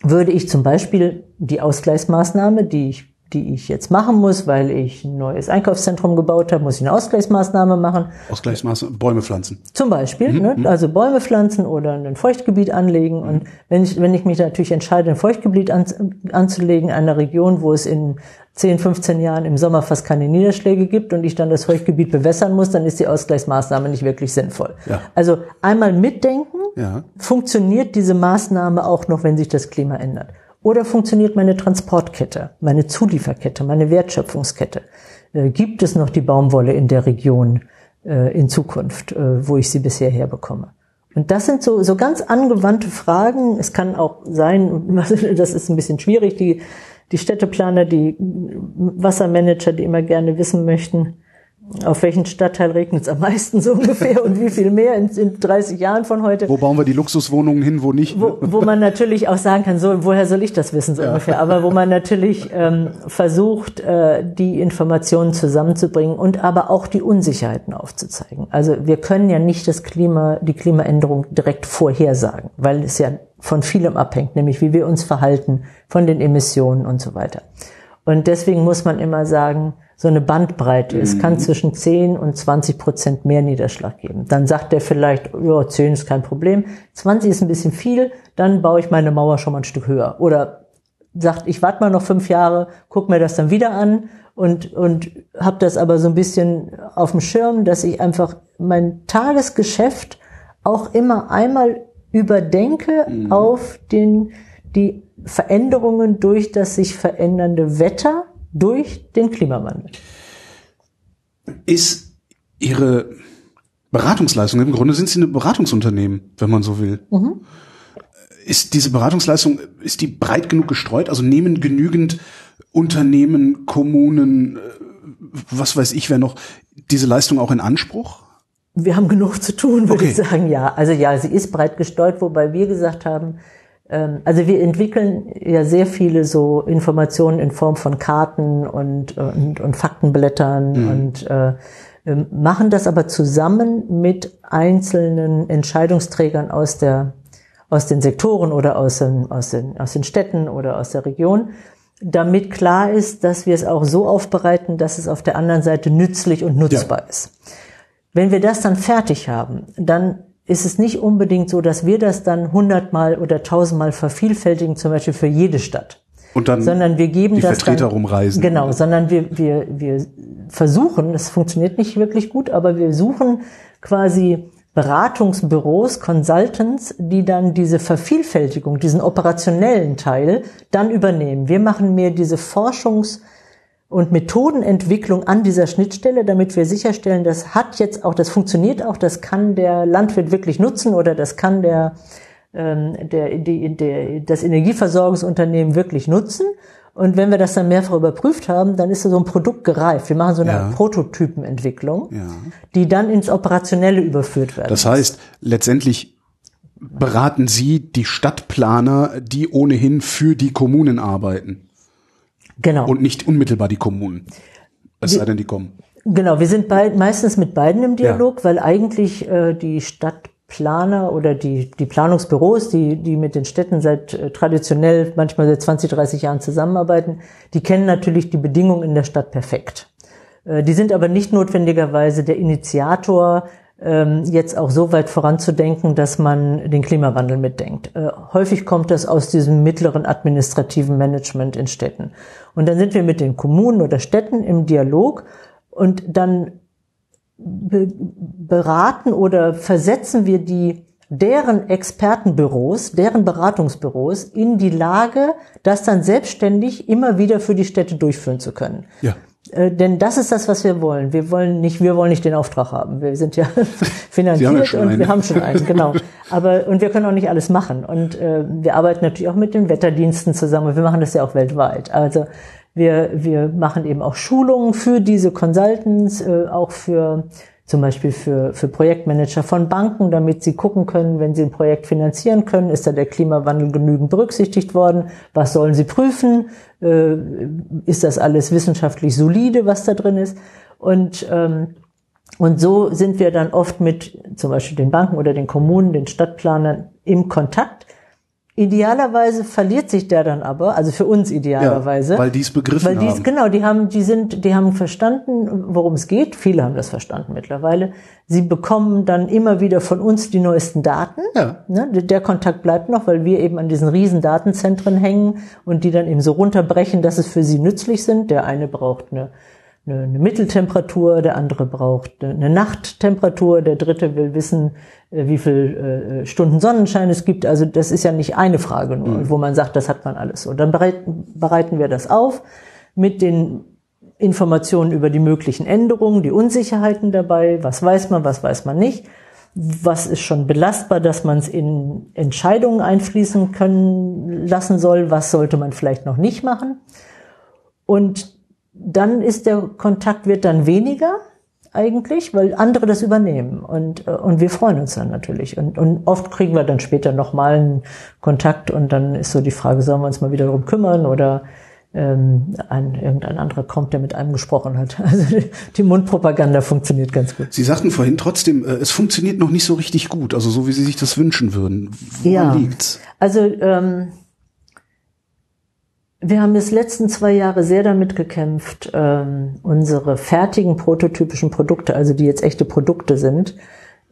Speaker 2: würde ich zum Beispiel die Ausgleichsmaßnahme, die ich die ich jetzt machen muss, weil ich ein neues Einkaufszentrum gebaut habe, muss ich eine Ausgleichsmaßnahme machen.
Speaker 1: Ausgleichsmaßnahme, Bäume pflanzen.
Speaker 2: Zum Beispiel, mhm. ne? Mhm. also Bäume pflanzen oder ein Feuchtgebiet anlegen. Mhm. Und wenn ich, wenn ich mich natürlich entscheide, ein Feuchtgebiet an, anzulegen, einer Region, wo es in 10, 15 Jahren im Sommer fast keine Niederschläge gibt und ich dann das Feuchtgebiet bewässern muss, dann ist die Ausgleichsmaßnahme nicht wirklich sinnvoll. Ja. Also einmal mitdenken, ja. funktioniert diese Maßnahme auch noch, wenn sich das Klima ändert. Oder funktioniert meine Transportkette, meine Zulieferkette, meine Wertschöpfungskette? Äh, gibt es noch die Baumwolle in der Region äh, in Zukunft, äh, wo ich sie bisher herbekomme? Und das sind so, so ganz angewandte Fragen. Es kann auch sein, das ist ein bisschen schwierig, die, die Städteplaner, die Wassermanager, die immer gerne wissen möchten, auf welchen Stadtteil regnet es am meisten so ungefähr und wie viel mehr in, in 30 Jahren von heute.
Speaker 1: Wo bauen wir die Luxuswohnungen hin, wo nicht?
Speaker 2: Wo, wo man natürlich auch sagen kann, so woher soll ich das wissen so ja. ungefähr, aber wo man natürlich ähm, versucht, äh, die Informationen zusammenzubringen und aber auch die Unsicherheiten aufzuzeigen. Also wir können ja nicht das Klima, die Klimaänderung direkt vorhersagen, weil es ja von vielem abhängt, nämlich wie wir uns verhalten, von den Emissionen und so weiter. Und deswegen muss man immer sagen, so eine Bandbreite. Mhm. Es kann zwischen 10 und 20 Prozent mehr Niederschlag geben. Dann sagt er vielleicht, ja, 10 ist kein Problem, 20 ist ein bisschen viel, dann baue ich meine Mauer schon mal ein Stück höher. Oder sagt, ich warte mal noch fünf Jahre, guck mir das dann wieder an und, und habe das aber so ein bisschen auf dem Schirm, dass ich einfach mein Tagesgeschäft auch immer einmal überdenke mhm. auf den, die Veränderungen durch das sich verändernde Wetter durch den Klimawandel.
Speaker 1: Ist Ihre Beratungsleistung, im Grunde sind Sie ein Beratungsunternehmen, wenn man so will. Mhm. Ist diese Beratungsleistung, ist die breit genug gestreut? Also nehmen genügend Unternehmen, Kommunen, äh, was weiß ich wer noch, diese Leistung auch in Anspruch?
Speaker 2: Wir haben genug zu tun, würde okay. ich sagen, ja. Also ja, sie ist breit gestreut, wobei wir gesagt haben, also wir entwickeln ja sehr viele so Informationen in Form von Karten und, und, und Faktenblättern mhm. und äh, machen das aber zusammen mit einzelnen Entscheidungsträgern aus der aus den Sektoren oder aus den, aus den, aus den Städten oder aus der Region, damit klar ist, dass wir es auch so aufbereiten, dass es auf der anderen Seite nützlich und nutzbar ja. ist. Wenn wir das dann fertig haben, dann ist es nicht unbedingt so, dass wir das dann hundertmal oder tausendmal vervielfältigen, zum Beispiel für jede Stadt.
Speaker 1: Und dann
Speaker 2: sondern wir geben
Speaker 1: die
Speaker 2: das
Speaker 1: Vertreter
Speaker 2: dann,
Speaker 1: rumreisen.
Speaker 2: Genau, sondern wir, wir, wir versuchen, das funktioniert nicht wirklich gut, aber wir suchen quasi Beratungsbüros, Consultants, die dann diese Vervielfältigung, diesen operationellen Teil dann übernehmen. Wir machen mehr diese Forschungs- und Methodenentwicklung an dieser Schnittstelle, damit wir sicherstellen, das hat jetzt auch, das funktioniert auch, das kann der Landwirt wirklich nutzen oder das kann der, ähm, der, die, der das Energieversorgungsunternehmen wirklich nutzen. Und wenn wir das dann mehrfach überprüft haben, dann ist so ein Produkt gereift. Wir machen so eine ja. Prototypenentwicklung, ja. die dann ins Operationelle überführt werden.
Speaker 1: Das heißt, letztendlich beraten Sie die Stadtplaner, die ohnehin für die Kommunen arbeiten.
Speaker 2: Genau.
Speaker 1: Und nicht unmittelbar die Kommunen. Es sei denn, die kommen.
Speaker 2: Genau, wir sind beid, meistens mit beiden im Dialog, ja. weil eigentlich äh, die Stadtplaner oder die, die Planungsbüros, die, die mit den Städten seit äh, traditionell manchmal seit 20, 30 Jahren zusammenarbeiten, die kennen natürlich die Bedingungen in der Stadt perfekt. Äh, die sind aber nicht notwendigerweise der Initiator jetzt auch so weit voranzudenken, dass man den Klimawandel mitdenkt. Äh, häufig kommt das aus diesem mittleren administrativen Management in Städten. Und dann sind wir mit den Kommunen oder Städten im Dialog und dann beraten oder versetzen wir die deren Expertenbüros, deren Beratungsbüros in die Lage, das dann selbstständig immer wieder für die Städte durchführen zu können.
Speaker 1: Ja.
Speaker 2: Äh, denn das ist das, was wir wollen. Wir wollen nicht, wir wollen nicht den Auftrag haben. Wir sind ja finanziert ja und einen. wir haben schon einen, genau. Aber und wir können auch nicht alles machen. Und äh, wir arbeiten natürlich auch mit den Wetterdiensten zusammen. Wir machen das ja auch weltweit. Also wir wir machen eben auch Schulungen für diese Consultants, äh, auch für zum Beispiel für, für Projektmanager von Banken, damit sie gucken können, wenn sie ein Projekt finanzieren können, ist da der Klimawandel genügend berücksichtigt worden, was sollen sie prüfen, äh, ist das alles wissenschaftlich solide, was da drin ist. Und, ähm, und so sind wir dann oft mit zum Beispiel den Banken oder den Kommunen, den Stadtplanern im Kontakt Idealerweise verliert sich der dann aber, also für uns idealerweise.
Speaker 1: Ja, weil die es begriffen
Speaker 2: weil die's,
Speaker 1: haben.
Speaker 2: Genau, die haben, die sind, die haben verstanden, worum es geht. Viele haben das verstanden mittlerweile. Sie bekommen dann immer wieder von uns die neuesten Daten. Ja. Ne, der Kontakt bleibt noch, weil wir eben an diesen riesen Datenzentren hängen und die dann eben so runterbrechen, dass es für sie nützlich sind. Der eine braucht eine eine, eine Mitteltemperatur, der andere braucht eine Nachttemperatur, der dritte will wissen, äh, wie viel äh, Stunden Sonnenschein es gibt. Also das ist ja nicht eine Frage nur, mhm. wo man sagt, das hat man alles so. Dann bereiten, bereiten wir das auf mit den Informationen über die möglichen Änderungen, die Unsicherheiten dabei, was weiß man, was weiß man nicht, was ist schon belastbar, dass man es in Entscheidungen einfließen können lassen soll, was sollte man vielleicht noch nicht machen. Und dann ist der Kontakt wird dann weniger. eigentlich, weil andere das übernehmen und äh, und wir freuen uns dann natürlich und und oft kriegen wir dann später noch mal einen Kontakt und dann ist so die Frage, sollen wir uns mal wieder darum kümmern oder ähm, ein, irgendein anderer kommt, der mit einem gesprochen hat. Also die Mundpropaganda funktioniert ganz gut.
Speaker 1: Sie sagten vorhin trotzdem, äh, es funktioniert noch nicht so richtig gut, also so wie Sie sich das wünschen würden. Woran
Speaker 2: ja.
Speaker 1: liegt's?
Speaker 2: Also ähm, wir haben jetzt letzten zwei Jahre sehr damit gekämpft, ähm, unsere fertigen prototypischen Produkte, also die jetzt echte Produkte sind,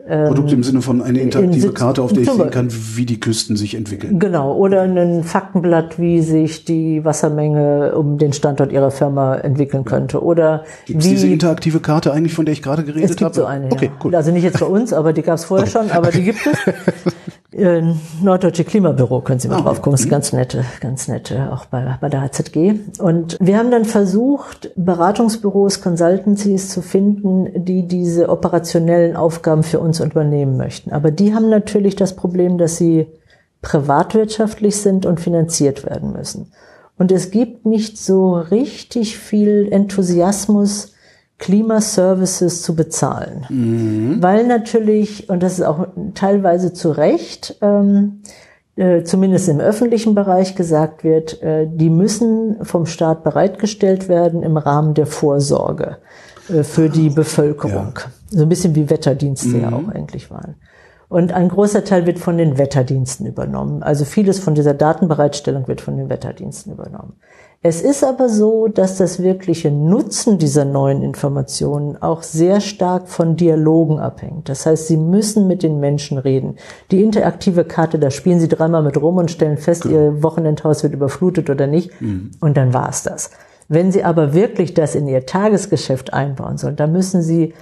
Speaker 1: Produkte im Sinne von eine interaktive
Speaker 2: in-
Speaker 1: Karte, auf der ich sehen kann, wie die Küsten sich entwickeln.
Speaker 2: Genau, oder ein Faktenblatt, wie sich die Wassermenge um den Standort ihrer Firma entwickeln könnte. Oder
Speaker 1: Gibt es diese interaktive Karte eigentlich, von der ich gerade geredet
Speaker 2: es gibt
Speaker 1: habe?
Speaker 2: so eine.
Speaker 1: Okay,
Speaker 2: ja.
Speaker 1: cool.
Speaker 2: Also nicht jetzt bei uns, aber die gab es vorher schon, aber die gibt es. Äh, Norddeutsche Klimabüro können Sie mal
Speaker 1: Ah,
Speaker 2: drauf gucken, ist ganz nette, ganz nette, auch bei, bei der HZG. Und wir haben dann versucht, Beratungsbüros, Consultancies zu finden, die diese operationellen Aufgaben für uns übernehmen möchten. Aber die haben natürlich das Problem, dass sie privatwirtschaftlich sind und finanziert werden müssen. Und es gibt nicht so richtig viel Enthusiasmus, Klimaservices zu bezahlen. Weil natürlich, und das ist auch teilweise zu Recht, ähm, äh, zumindest im öffentlichen Bereich gesagt wird, äh, die müssen vom Staat bereitgestellt werden im Rahmen der Vorsorge äh, für die Bevölkerung. So ein bisschen wie Wetterdienste ja auch eigentlich waren. Und ein großer Teil wird von den Wetterdiensten übernommen. Also vieles von dieser Datenbereitstellung wird von den Wetterdiensten übernommen. Es ist aber so, dass das wirkliche Nutzen dieser neuen Informationen auch sehr stark von Dialogen abhängt. Das heißt, Sie müssen mit den Menschen reden. Die interaktive Karte, da spielen Sie dreimal mit rum und stellen fest, Ihr Wochenendhaus wird überflutet oder nicht. Und dann war's das. Wenn Sie aber wirklich das in Ihr Tagesgeschäft einbauen sollen, dann müssen Sie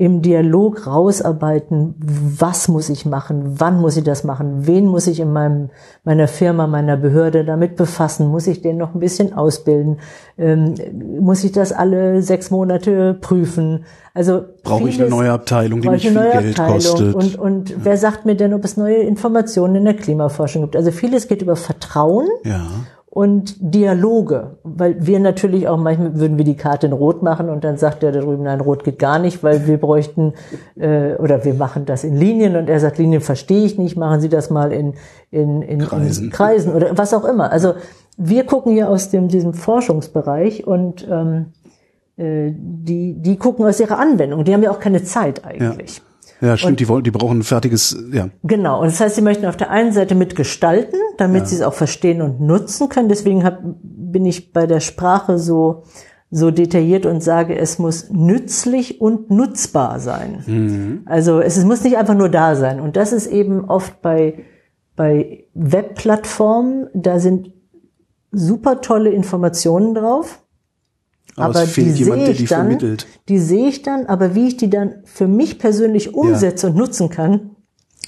Speaker 2: im Dialog rausarbeiten, was muss ich machen, wann muss ich das machen, wen muss ich in meinem, meiner Firma, meiner Behörde damit befassen, muss ich den noch ein bisschen ausbilden, ähm, muss ich das alle sechs Monate prüfen. Also
Speaker 1: Brauche ich eine neue Abteilung, die mich
Speaker 2: ich
Speaker 1: viel Geld
Speaker 2: Abteilung.
Speaker 1: kostet?
Speaker 2: Und, und wer sagt mir denn, ob es neue Informationen in der Klimaforschung gibt? Also vieles geht über Vertrauen
Speaker 1: ja.
Speaker 2: Und Dialoge, weil wir natürlich auch manchmal würden wir die Karte in Rot machen und dann sagt der da drüben, nein, Rot geht gar nicht, weil wir bräuchten äh, oder wir machen das in Linien und er sagt, Linien verstehe ich nicht, machen Sie das mal in, in, in,
Speaker 1: Kreisen.
Speaker 2: in Kreisen oder was auch immer. Also wir gucken hier aus dem, diesem Forschungsbereich und ähm, äh, die, die gucken aus ihrer Anwendung. Die haben ja auch keine Zeit eigentlich.
Speaker 1: Ja, stimmt, die wollen, die brauchen ein fertiges, ja.
Speaker 2: Genau, und das heißt, sie möchten auf der einen Seite mitgestalten, damit sie es auch verstehen und nutzen können. Deswegen hab, bin ich bei der Sprache so, so detailliert und sage, es muss nützlich und nutzbar sein. Also es, es muss nicht einfach nur da sein. Und das ist eben oft bei, bei Webplattformen, da sind super tolle Informationen drauf.
Speaker 1: Aber, es fehlt
Speaker 2: die
Speaker 1: jemand,
Speaker 2: sehe
Speaker 1: der
Speaker 2: ich
Speaker 1: die
Speaker 2: dann,
Speaker 1: vermittelt.
Speaker 2: Die sehe ich dann, aber wie ich die dann für mich persönlich umsetze und nutzen kann,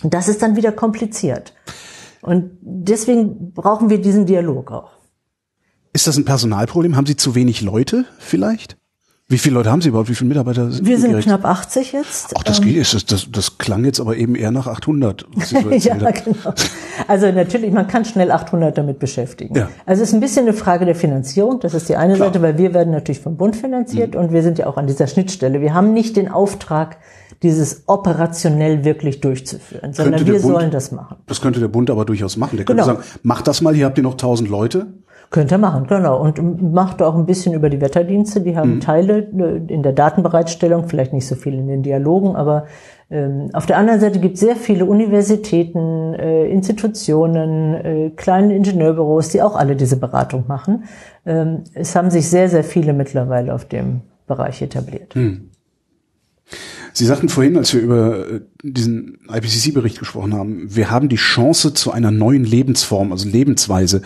Speaker 2: das ist dann wieder kompliziert. Und deswegen brauchen wir diesen Dialog auch.
Speaker 1: Ist das ein Personalproblem? Haben Sie zu wenig Leute vielleicht? Wie viele Leute haben Sie überhaupt? Wie viele Mitarbeiter sind
Speaker 2: Wir sind
Speaker 1: direkt?
Speaker 2: knapp 80 jetzt.
Speaker 1: Ach, das, geht, das, das, das klang jetzt aber eben eher nach 800. Was Sie so
Speaker 2: ja, genau. Also natürlich, man kann schnell 800 damit beschäftigen.
Speaker 1: Ja.
Speaker 2: Also es ist ein bisschen eine Frage der Finanzierung. Das ist die eine
Speaker 1: Klar.
Speaker 2: Seite, weil wir werden natürlich vom Bund finanziert
Speaker 1: Mhm.
Speaker 2: und wir sind ja auch an dieser Schnittstelle. Wir haben nicht den Auftrag, dieses operationell wirklich durchzuführen, sondern wir
Speaker 1: Bund-
Speaker 2: sollen das machen.
Speaker 1: Das könnte der Bund aber durchaus machen. Der könnte
Speaker 2: Genau.
Speaker 1: sagen, macht das mal, hier habt ihr noch 1000 Leute.
Speaker 2: Könnte er machen, genau. Und macht auch ein bisschen über die Wetterdienste. Die haben Teile äh, in der Datenbereitstellung, vielleicht nicht so viel in den Dialogen, aber ähm, auf der anderen Seite gibt es sehr viele Universitäten, äh, Institutionen, äh, kleine Ingenieurbüros, die auch alle diese Beratung machen. Ähm, es haben sich sehr, sehr viele mittlerweile auf dem Bereich etabliert.
Speaker 1: Sie sagten vorhin, als wir über äh, diesen IPCC-Bericht gesprochen haben, wir haben die Chance zu einer neuen Lebensform, also Lebensweise.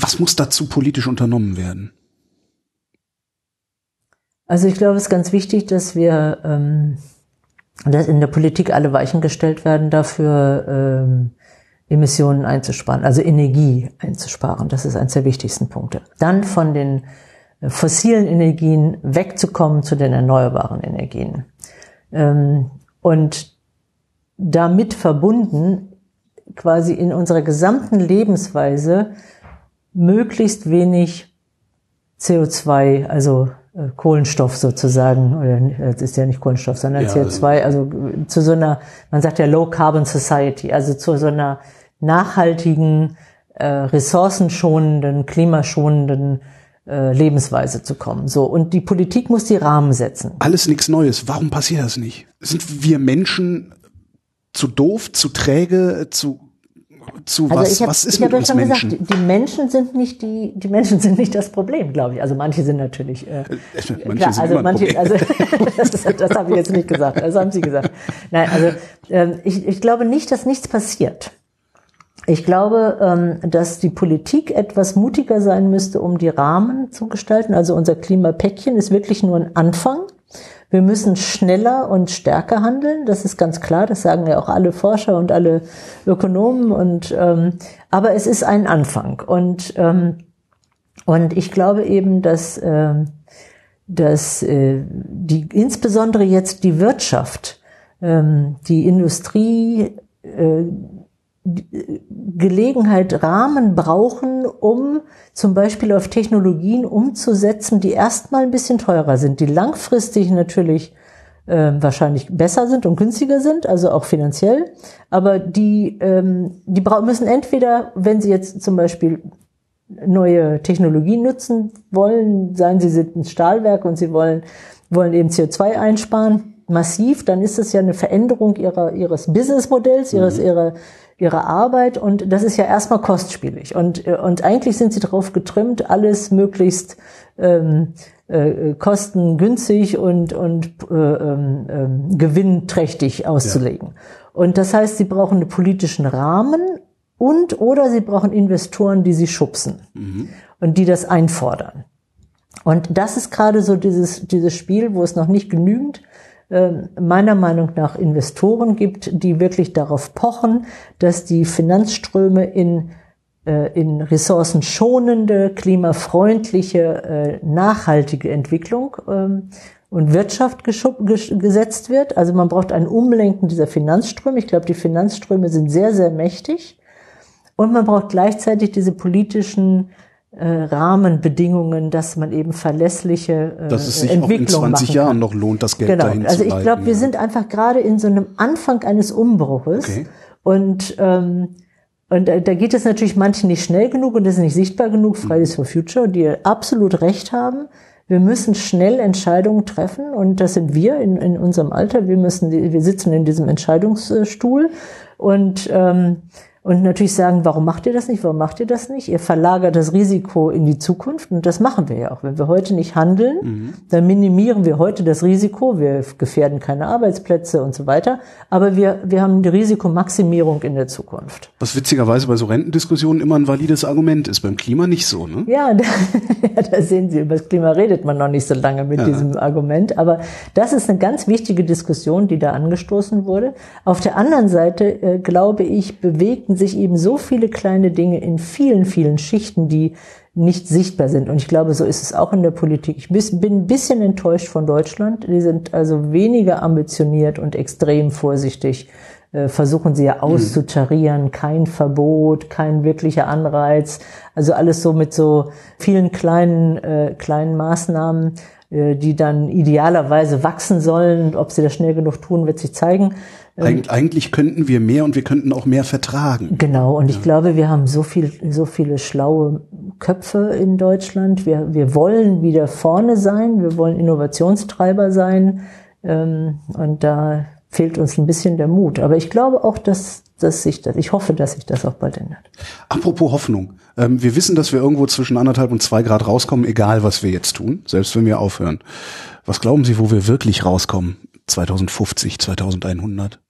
Speaker 1: Was muss dazu politisch unternommen werden?
Speaker 2: Also ich glaube, es ist ganz wichtig, dass wir, ähm, dass in der Politik alle Weichen gestellt werden, dafür ähm, Emissionen einzusparen, also Energie einzusparen. Das ist eines der wichtigsten Punkte. Dann von den äh, fossilen Energien wegzukommen zu den erneuerbaren Energien. Ähm, und damit verbunden quasi in unserer gesamten Lebensweise möglichst wenig CO2, also äh, Kohlenstoff sozusagen, oder es ist ja nicht Kohlenstoff, sondern ja, CO2, also zu so einer, man sagt ja Low Carbon Society, also zu so einer nachhaltigen, äh, ressourcenschonenden, klimaschonenden äh, Lebensweise zu kommen. So und die Politik muss die Rahmen setzen.
Speaker 1: Alles nichts Neues. Warum passiert das nicht? Sind wir Menschen zu doof, zu träge, zu zu also was,
Speaker 2: hab,
Speaker 1: was ist mit uns Menschen?
Speaker 2: Gesagt, die Menschen sind nicht die, die Menschen sind nicht das Problem, glaube ich. Also manche sind natürlich, äh, äh
Speaker 1: manche klar, sind also manche, also
Speaker 2: das, das habe ich jetzt nicht gesagt, das haben Sie gesagt. Nein, also ähm, ich, ich glaube nicht, dass nichts passiert. Ich glaube, ähm, dass die Politik etwas mutiger sein müsste, um die Rahmen zu gestalten. Also unser Klimapäckchen ist wirklich nur ein Anfang. Wir müssen schneller und stärker handeln, das ist ganz klar, das sagen ja auch alle Forscher und alle Ökonomen. Und ähm, aber es ist ein Anfang und ähm, und ich glaube eben, dass äh, dass äh, die insbesondere jetzt die Wirtschaft, ähm, die Industrie äh, Gelegenheit, Rahmen brauchen, um zum Beispiel auf Technologien umzusetzen, die erstmal ein bisschen teurer sind, die langfristig natürlich äh, wahrscheinlich besser sind und günstiger sind, also auch finanziell, aber die, ähm, die müssen entweder, wenn sie jetzt zum Beispiel neue Technologien nutzen wollen, seien sie sind ein Stahlwerk und sie wollen, wollen eben CO2 einsparen, massiv, dann ist es ja eine Veränderung ihrer, ihres Businessmodells, ihres, mhm. ihrer, ihrer Arbeit und das ist ja erstmal kostspielig und äh, und eigentlich sind sie darauf getrimmt, alles möglichst ähm, äh, kostengünstig und und äh, ähm, äh, gewinnträchtig auszulegen. Ja. Und das heißt, sie brauchen einen politischen Rahmen und oder sie brauchen Investoren, die sie schubsen mhm. und die das einfordern. Und das ist gerade so dieses dieses Spiel, wo es noch nicht genügend meiner Meinung nach Investoren gibt, die wirklich darauf pochen, dass die Finanzströme in äh, in ressourcenschonende, klimafreundliche, äh, nachhaltige Entwicklung ähm, und Wirtschaft gesetzt wird. Also man braucht ein Umlenken dieser Finanzströme. Ich glaube, die Finanzströme sind sehr, sehr mächtig. Und man braucht gleichzeitig diese politischen Rahmenbedingungen, dass man eben verlässliche
Speaker 1: äh, dass es sich Entwicklung auch in 20 Jahren noch lohnt, das Geld
Speaker 2: genau.
Speaker 1: dahin
Speaker 2: also
Speaker 1: zu
Speaker 2: ich glaube, wir sind einfach gerade in so einem Anfang eines Umbruches okay. und ähm, und da geht es natürlich manchen nicht schnell genug und das ist nicht sichtbar genug, Fridays for Future, die absolut recht haben. Wir müssen schnell Entscheidungen treffen und das sind wir in, in unserem Alter. Wir müssen, wir sitzen in diesem Entscheidungsstuhl und ähm, und natürlich sagen, warum macht ihr das nicht? Warum macht ihr das nicht? Ihr verlagert das Risiko in die Zukunft und das machen wir ja auch. Wenn wir heute nicht handeln, mhm. dann minimieren wir heute das Risiko. Wir gefährden keine Arbeitsplätze und so weiter. Aber wir, wir haben die Risikomaximierung in der Zukunft.
Speaker 1: Was witzigerweise bei so Rentendiskussionen immer ein valides Argument ist. Beim Klima nicht so, ne?
Speaker 2: Ja, da, da sehen Sie, über das Klima redet man noch nicht so lange mit ja. diesem Argument. Aber das ist eine ganz wichtige Diskussion, die da angestoßen wurde. Auf der anderen Seite, äh, glaube ich, sich eben so viele kleine Dinge in vielen, vielen Schichten, die nicht sichtbar sind. Und ich glaube, so ist es auch in der Politik. Ich bin ein bisschen enttäuscht von Deutschland. Die sind also weniger ambitioniert und extrem vorsichtig. Äh, versuchen sie ja mhm. auszutarieren, kein Verbot, kein wirklicher Anreiz. Also alles so mit so vielen kleinen, äh, kleinen Maßnahmen, äh, die dann idealerweise wachsen sollen. Ob sie das schnell genug tun, wird sich zeigen.
Speaker 1: Eig eigentlich könnten wir mehr und wir könnten auch mehr vertragen.
Speaker 2: Genau, und ich glaube, wir haben so viel, so viele schlaue Köpfe in Deutschland. Wir, wir wollen wieder vorne sein, wir wollen Innovationstreiber sein. Ähm, und da fehlt uns ein bisschen der Mut. Aber ich glaube auch, dass, dass sich das, ich hoffe, dass sich das auch bald ändert.
Speaker 1: Apropos Hoffnung. Ähm, wir wissen, dass wir irgendwo zwischen anderthalb und zwei Grad rauskommen, egal was wir jetzt tun, selbst wenn wir aufhören. Was glauben Sie, wo wir wirklich rauskommen? 2050, 2100?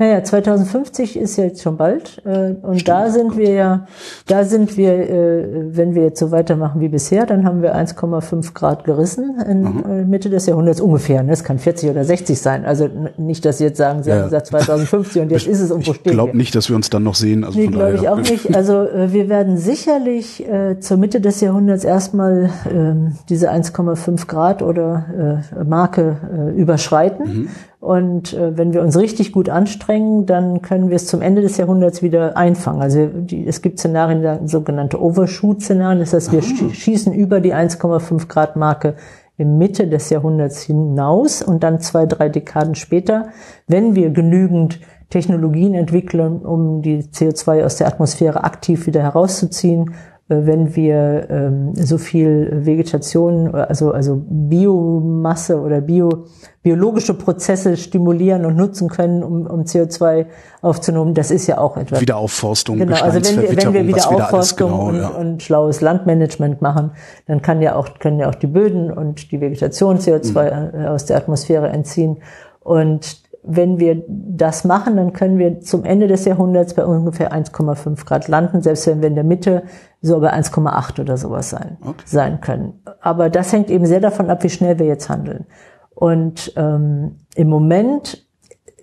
Speaker 2: Naja, 2050 ist jetzt schon bald äh, und Stimmt, da sind wir ja, da sind wir, äh, wenn wir jetzt so weitermachen wie bisher, dann haben wir 1,5 Grad gerissen in äh, Mitte des Jahrhunderts ungefähr. Ne? Es kann 40 oder 60 sein. Also nicht, dass Sie jetzt sagen, Sie ja. haben gesagt 2050 und jetzt ist es
Speaker 1: irgendwo stehen. Ich glaube nicht, dass wir uns dann noch sehen.
Speaker 2: Also nee, glaube ich auch nicht. Also äh, wir werden sicherlich äh, zur Mitte des Jahrhunderts erstmal äh, diese 1,5 Grad oder äh, Marke äh, überschreiten. Mhm. Und äh, wenn wir uns richtig gut anstrengen, dann können wir es zum Ende des Jahrhunderts wieder einfangen. Also die, es gibt Szenarien, sogenannte Overshoot-Szenarien. Das heißt, wir ah. schießen über die 1,5 Grad Marke im Mitte des Jahrhunderts hinaus und dann zwei, drei Dekaden später, wenn wir genügend Technologien entwickeln, um die CO2 aus der Atmosphäre aktiv wieder herauszuziehen, wenn wir ähm, so viel Vegetation, also, also Biomasse oder Bio, biologische Prozesse stimulieren und nutzen können, um, um CO2 aufzunehmen, das ist ja auch etwas.
Speaker 1: Wiederaufforstung,
Speaker 2: genau, also wenn wir, wenn wir Wiederaufforstung genau, und, ja. und, schlaues Landmanagement machen, dann kann ja auch, können ja auch die Böden und die Vegetation CO2 mhm. aus der Atmosphäre entziehen. Und wenn wir das machen, dann können wir zum Ende des Jahrhunderts bei ungefähr 1,5 Grad landen, selbst wenn wir in der Mitte so bei 1,8 oder sowas sein, okay. sein können. Aber das hängt eben sehr davon ab, wie schnell wir jetzt handeln. Und ähm, im Moment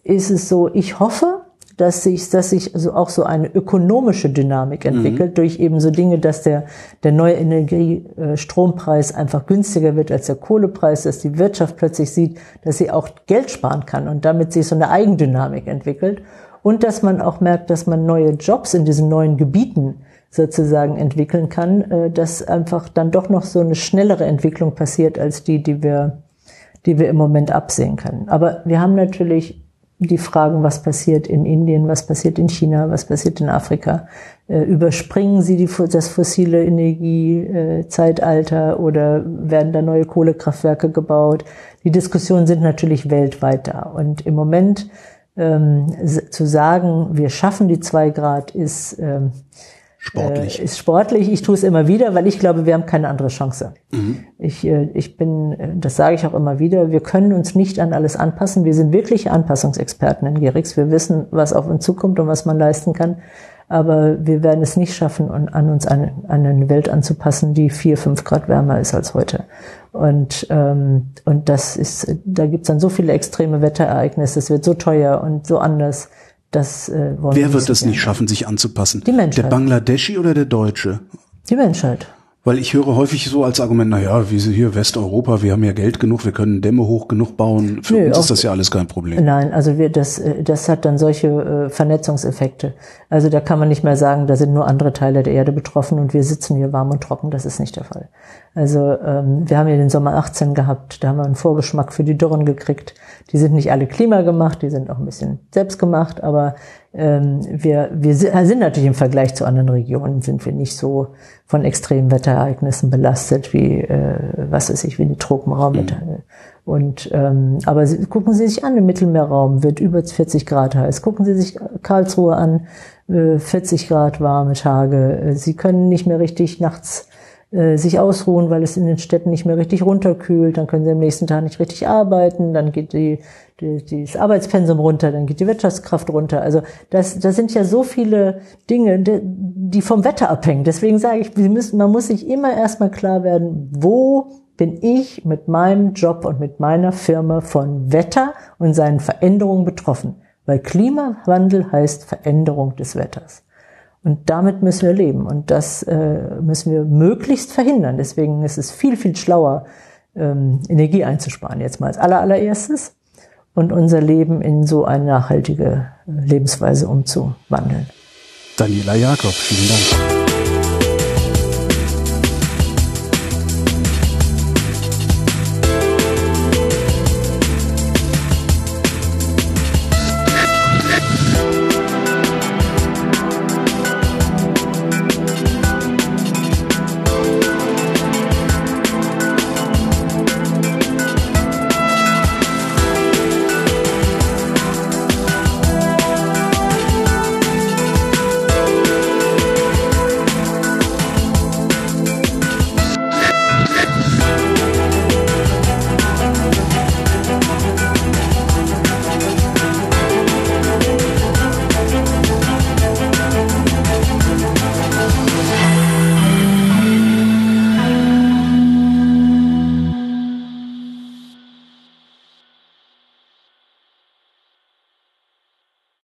Speaker 2: ist es so, ich hoffe, dass sich, dass sich also auch so eine ökonomische Dynamik mhm. entwickelt mhm. durch eben so Dinge, dass der, der neue Energiestrompreis einfach günstiger wird als der Kohlepreis, dass die Wirtschaft plötzlich sieht, dass sie auch Geld sparen kann und damit sich so eine Eigendynamik entwickelt und dass man auch merkt, dass man neue Jobs in diesen neuen Gebieten sozusagen entwickeln kann, äh, dass einfach dann doch noch so eine schnellere Entwicklung passiert als die, die wir, die wir im Moment absehen können. Aber wir haben natürlich die Fragen, was passiert in Indien, was passiert in China, was passiert in Afrika. Äh, überspringen sie die, das fossile Energiezeitalter oder werden da neue Kohlekraftwerke gebaut? Die Diskussionen sind natürlich weltweit da. Und im Moment ähm, zu sagen, wir schaffen die zwei Grad, ist ähm,
Speaker 1: Sportlich.
Speaker 2: Äh, ist sportlich. Ich tue es immer wieder, weil ich glaube, wir haben keine andere Chance. Mhm. Ich, äh, ich bin, äh, das sage ich auch immer wieder, wir können uns nicht an alles anpassen. Wir sind wirklich Anpassungsexperten in Gerix. Wir wissen, was auf uns zukommt und was man leisten kann. Aber wir werden es nicht schaffen, an uns an, an eine Welt anzupassen, die vier, fünf Grad wärmer ist als heute. Und, ähm, und das ist, da gibt es dann so viele extreme Wetterereignisse. Es wird so teuer und so anders das
Speaker 1: äh, wollen Wer wird es nicht schaffen, sich anzupassen?
Speaker 2: Die Menschheit.
Speaker 1: Der Bangladeschi oder der Deutsche?
Speaker 2: Die Menschheit.
Speaker 1: Weil ich höre häufig so als Argument, na ja, wie sie hier Westeuropa, wir haben ja Geld genug, wir können Dämme hoch genug bauen. Für Nö, uns ist das ja alles kein Problem.
Speaker 2: Nein, also wir, das, äh, das hat dann solche äh, Vernetzungseffekte. Also da kann man nicht mehr sagen, da sind nur andere Teile der Erde betroffen und wir sitzen hier warm und trocken. Das ist nicht der Fall. Also ähm, wir haben ja den Sommer 18 gehabt, da haben wir einen Vorgeschmack für die Dürren gekriegt. Die sind nicht alle klimagemacht, die sind auch ein bisschen selbstgemacht, aber ähm, wir, wir sind natürlich im Vergleich zu anderen Regionen sind wir nicht so von extremen Wetterereignissen belastet wie äh, was weiß ich wie die Tropenraum. Mhm. Und ähm, aber Sie, gucken Sie sich an, im Mittelmeerraum wird über 40 Grad heiß. Gucken Sie sich Karlsruhe an, äh, 40 Grad warme Tage. Sie können nicht mehr richtig nachts äh, sich ausruhen, weil es in den Städten nicht mehr richtig runterkühlt. Dann können Sie am nächsten Tag nicht richtig arbeiten. Dann geht die die, das Arbeitspensum runter, dann geht die Wirtschaftskraft runter. Also das, das sind ja so viele Dinge, die, vom Wetter abhängen. Deswegen sage ich, müssen, man muss sich immer erstmal klar werden, wo bin ich mit meinem Job und mit meiner Firma von Wetter und seinen Veränderungen betroffen. Weil Klimawandel heißt Veränderung des Wetters. Und damit müssen wir leben. Und das äh, müssen wir möglichst verhindern. Deswegen ist es viel, viel schlauer, ähm, Energie einzusparen. Jetzt mal als aller, allererstes und unser Leben in so eine nachhaltige Lebensweise umzuwandeln.
Speaker 1: Daniela Jakob, vielen Dank.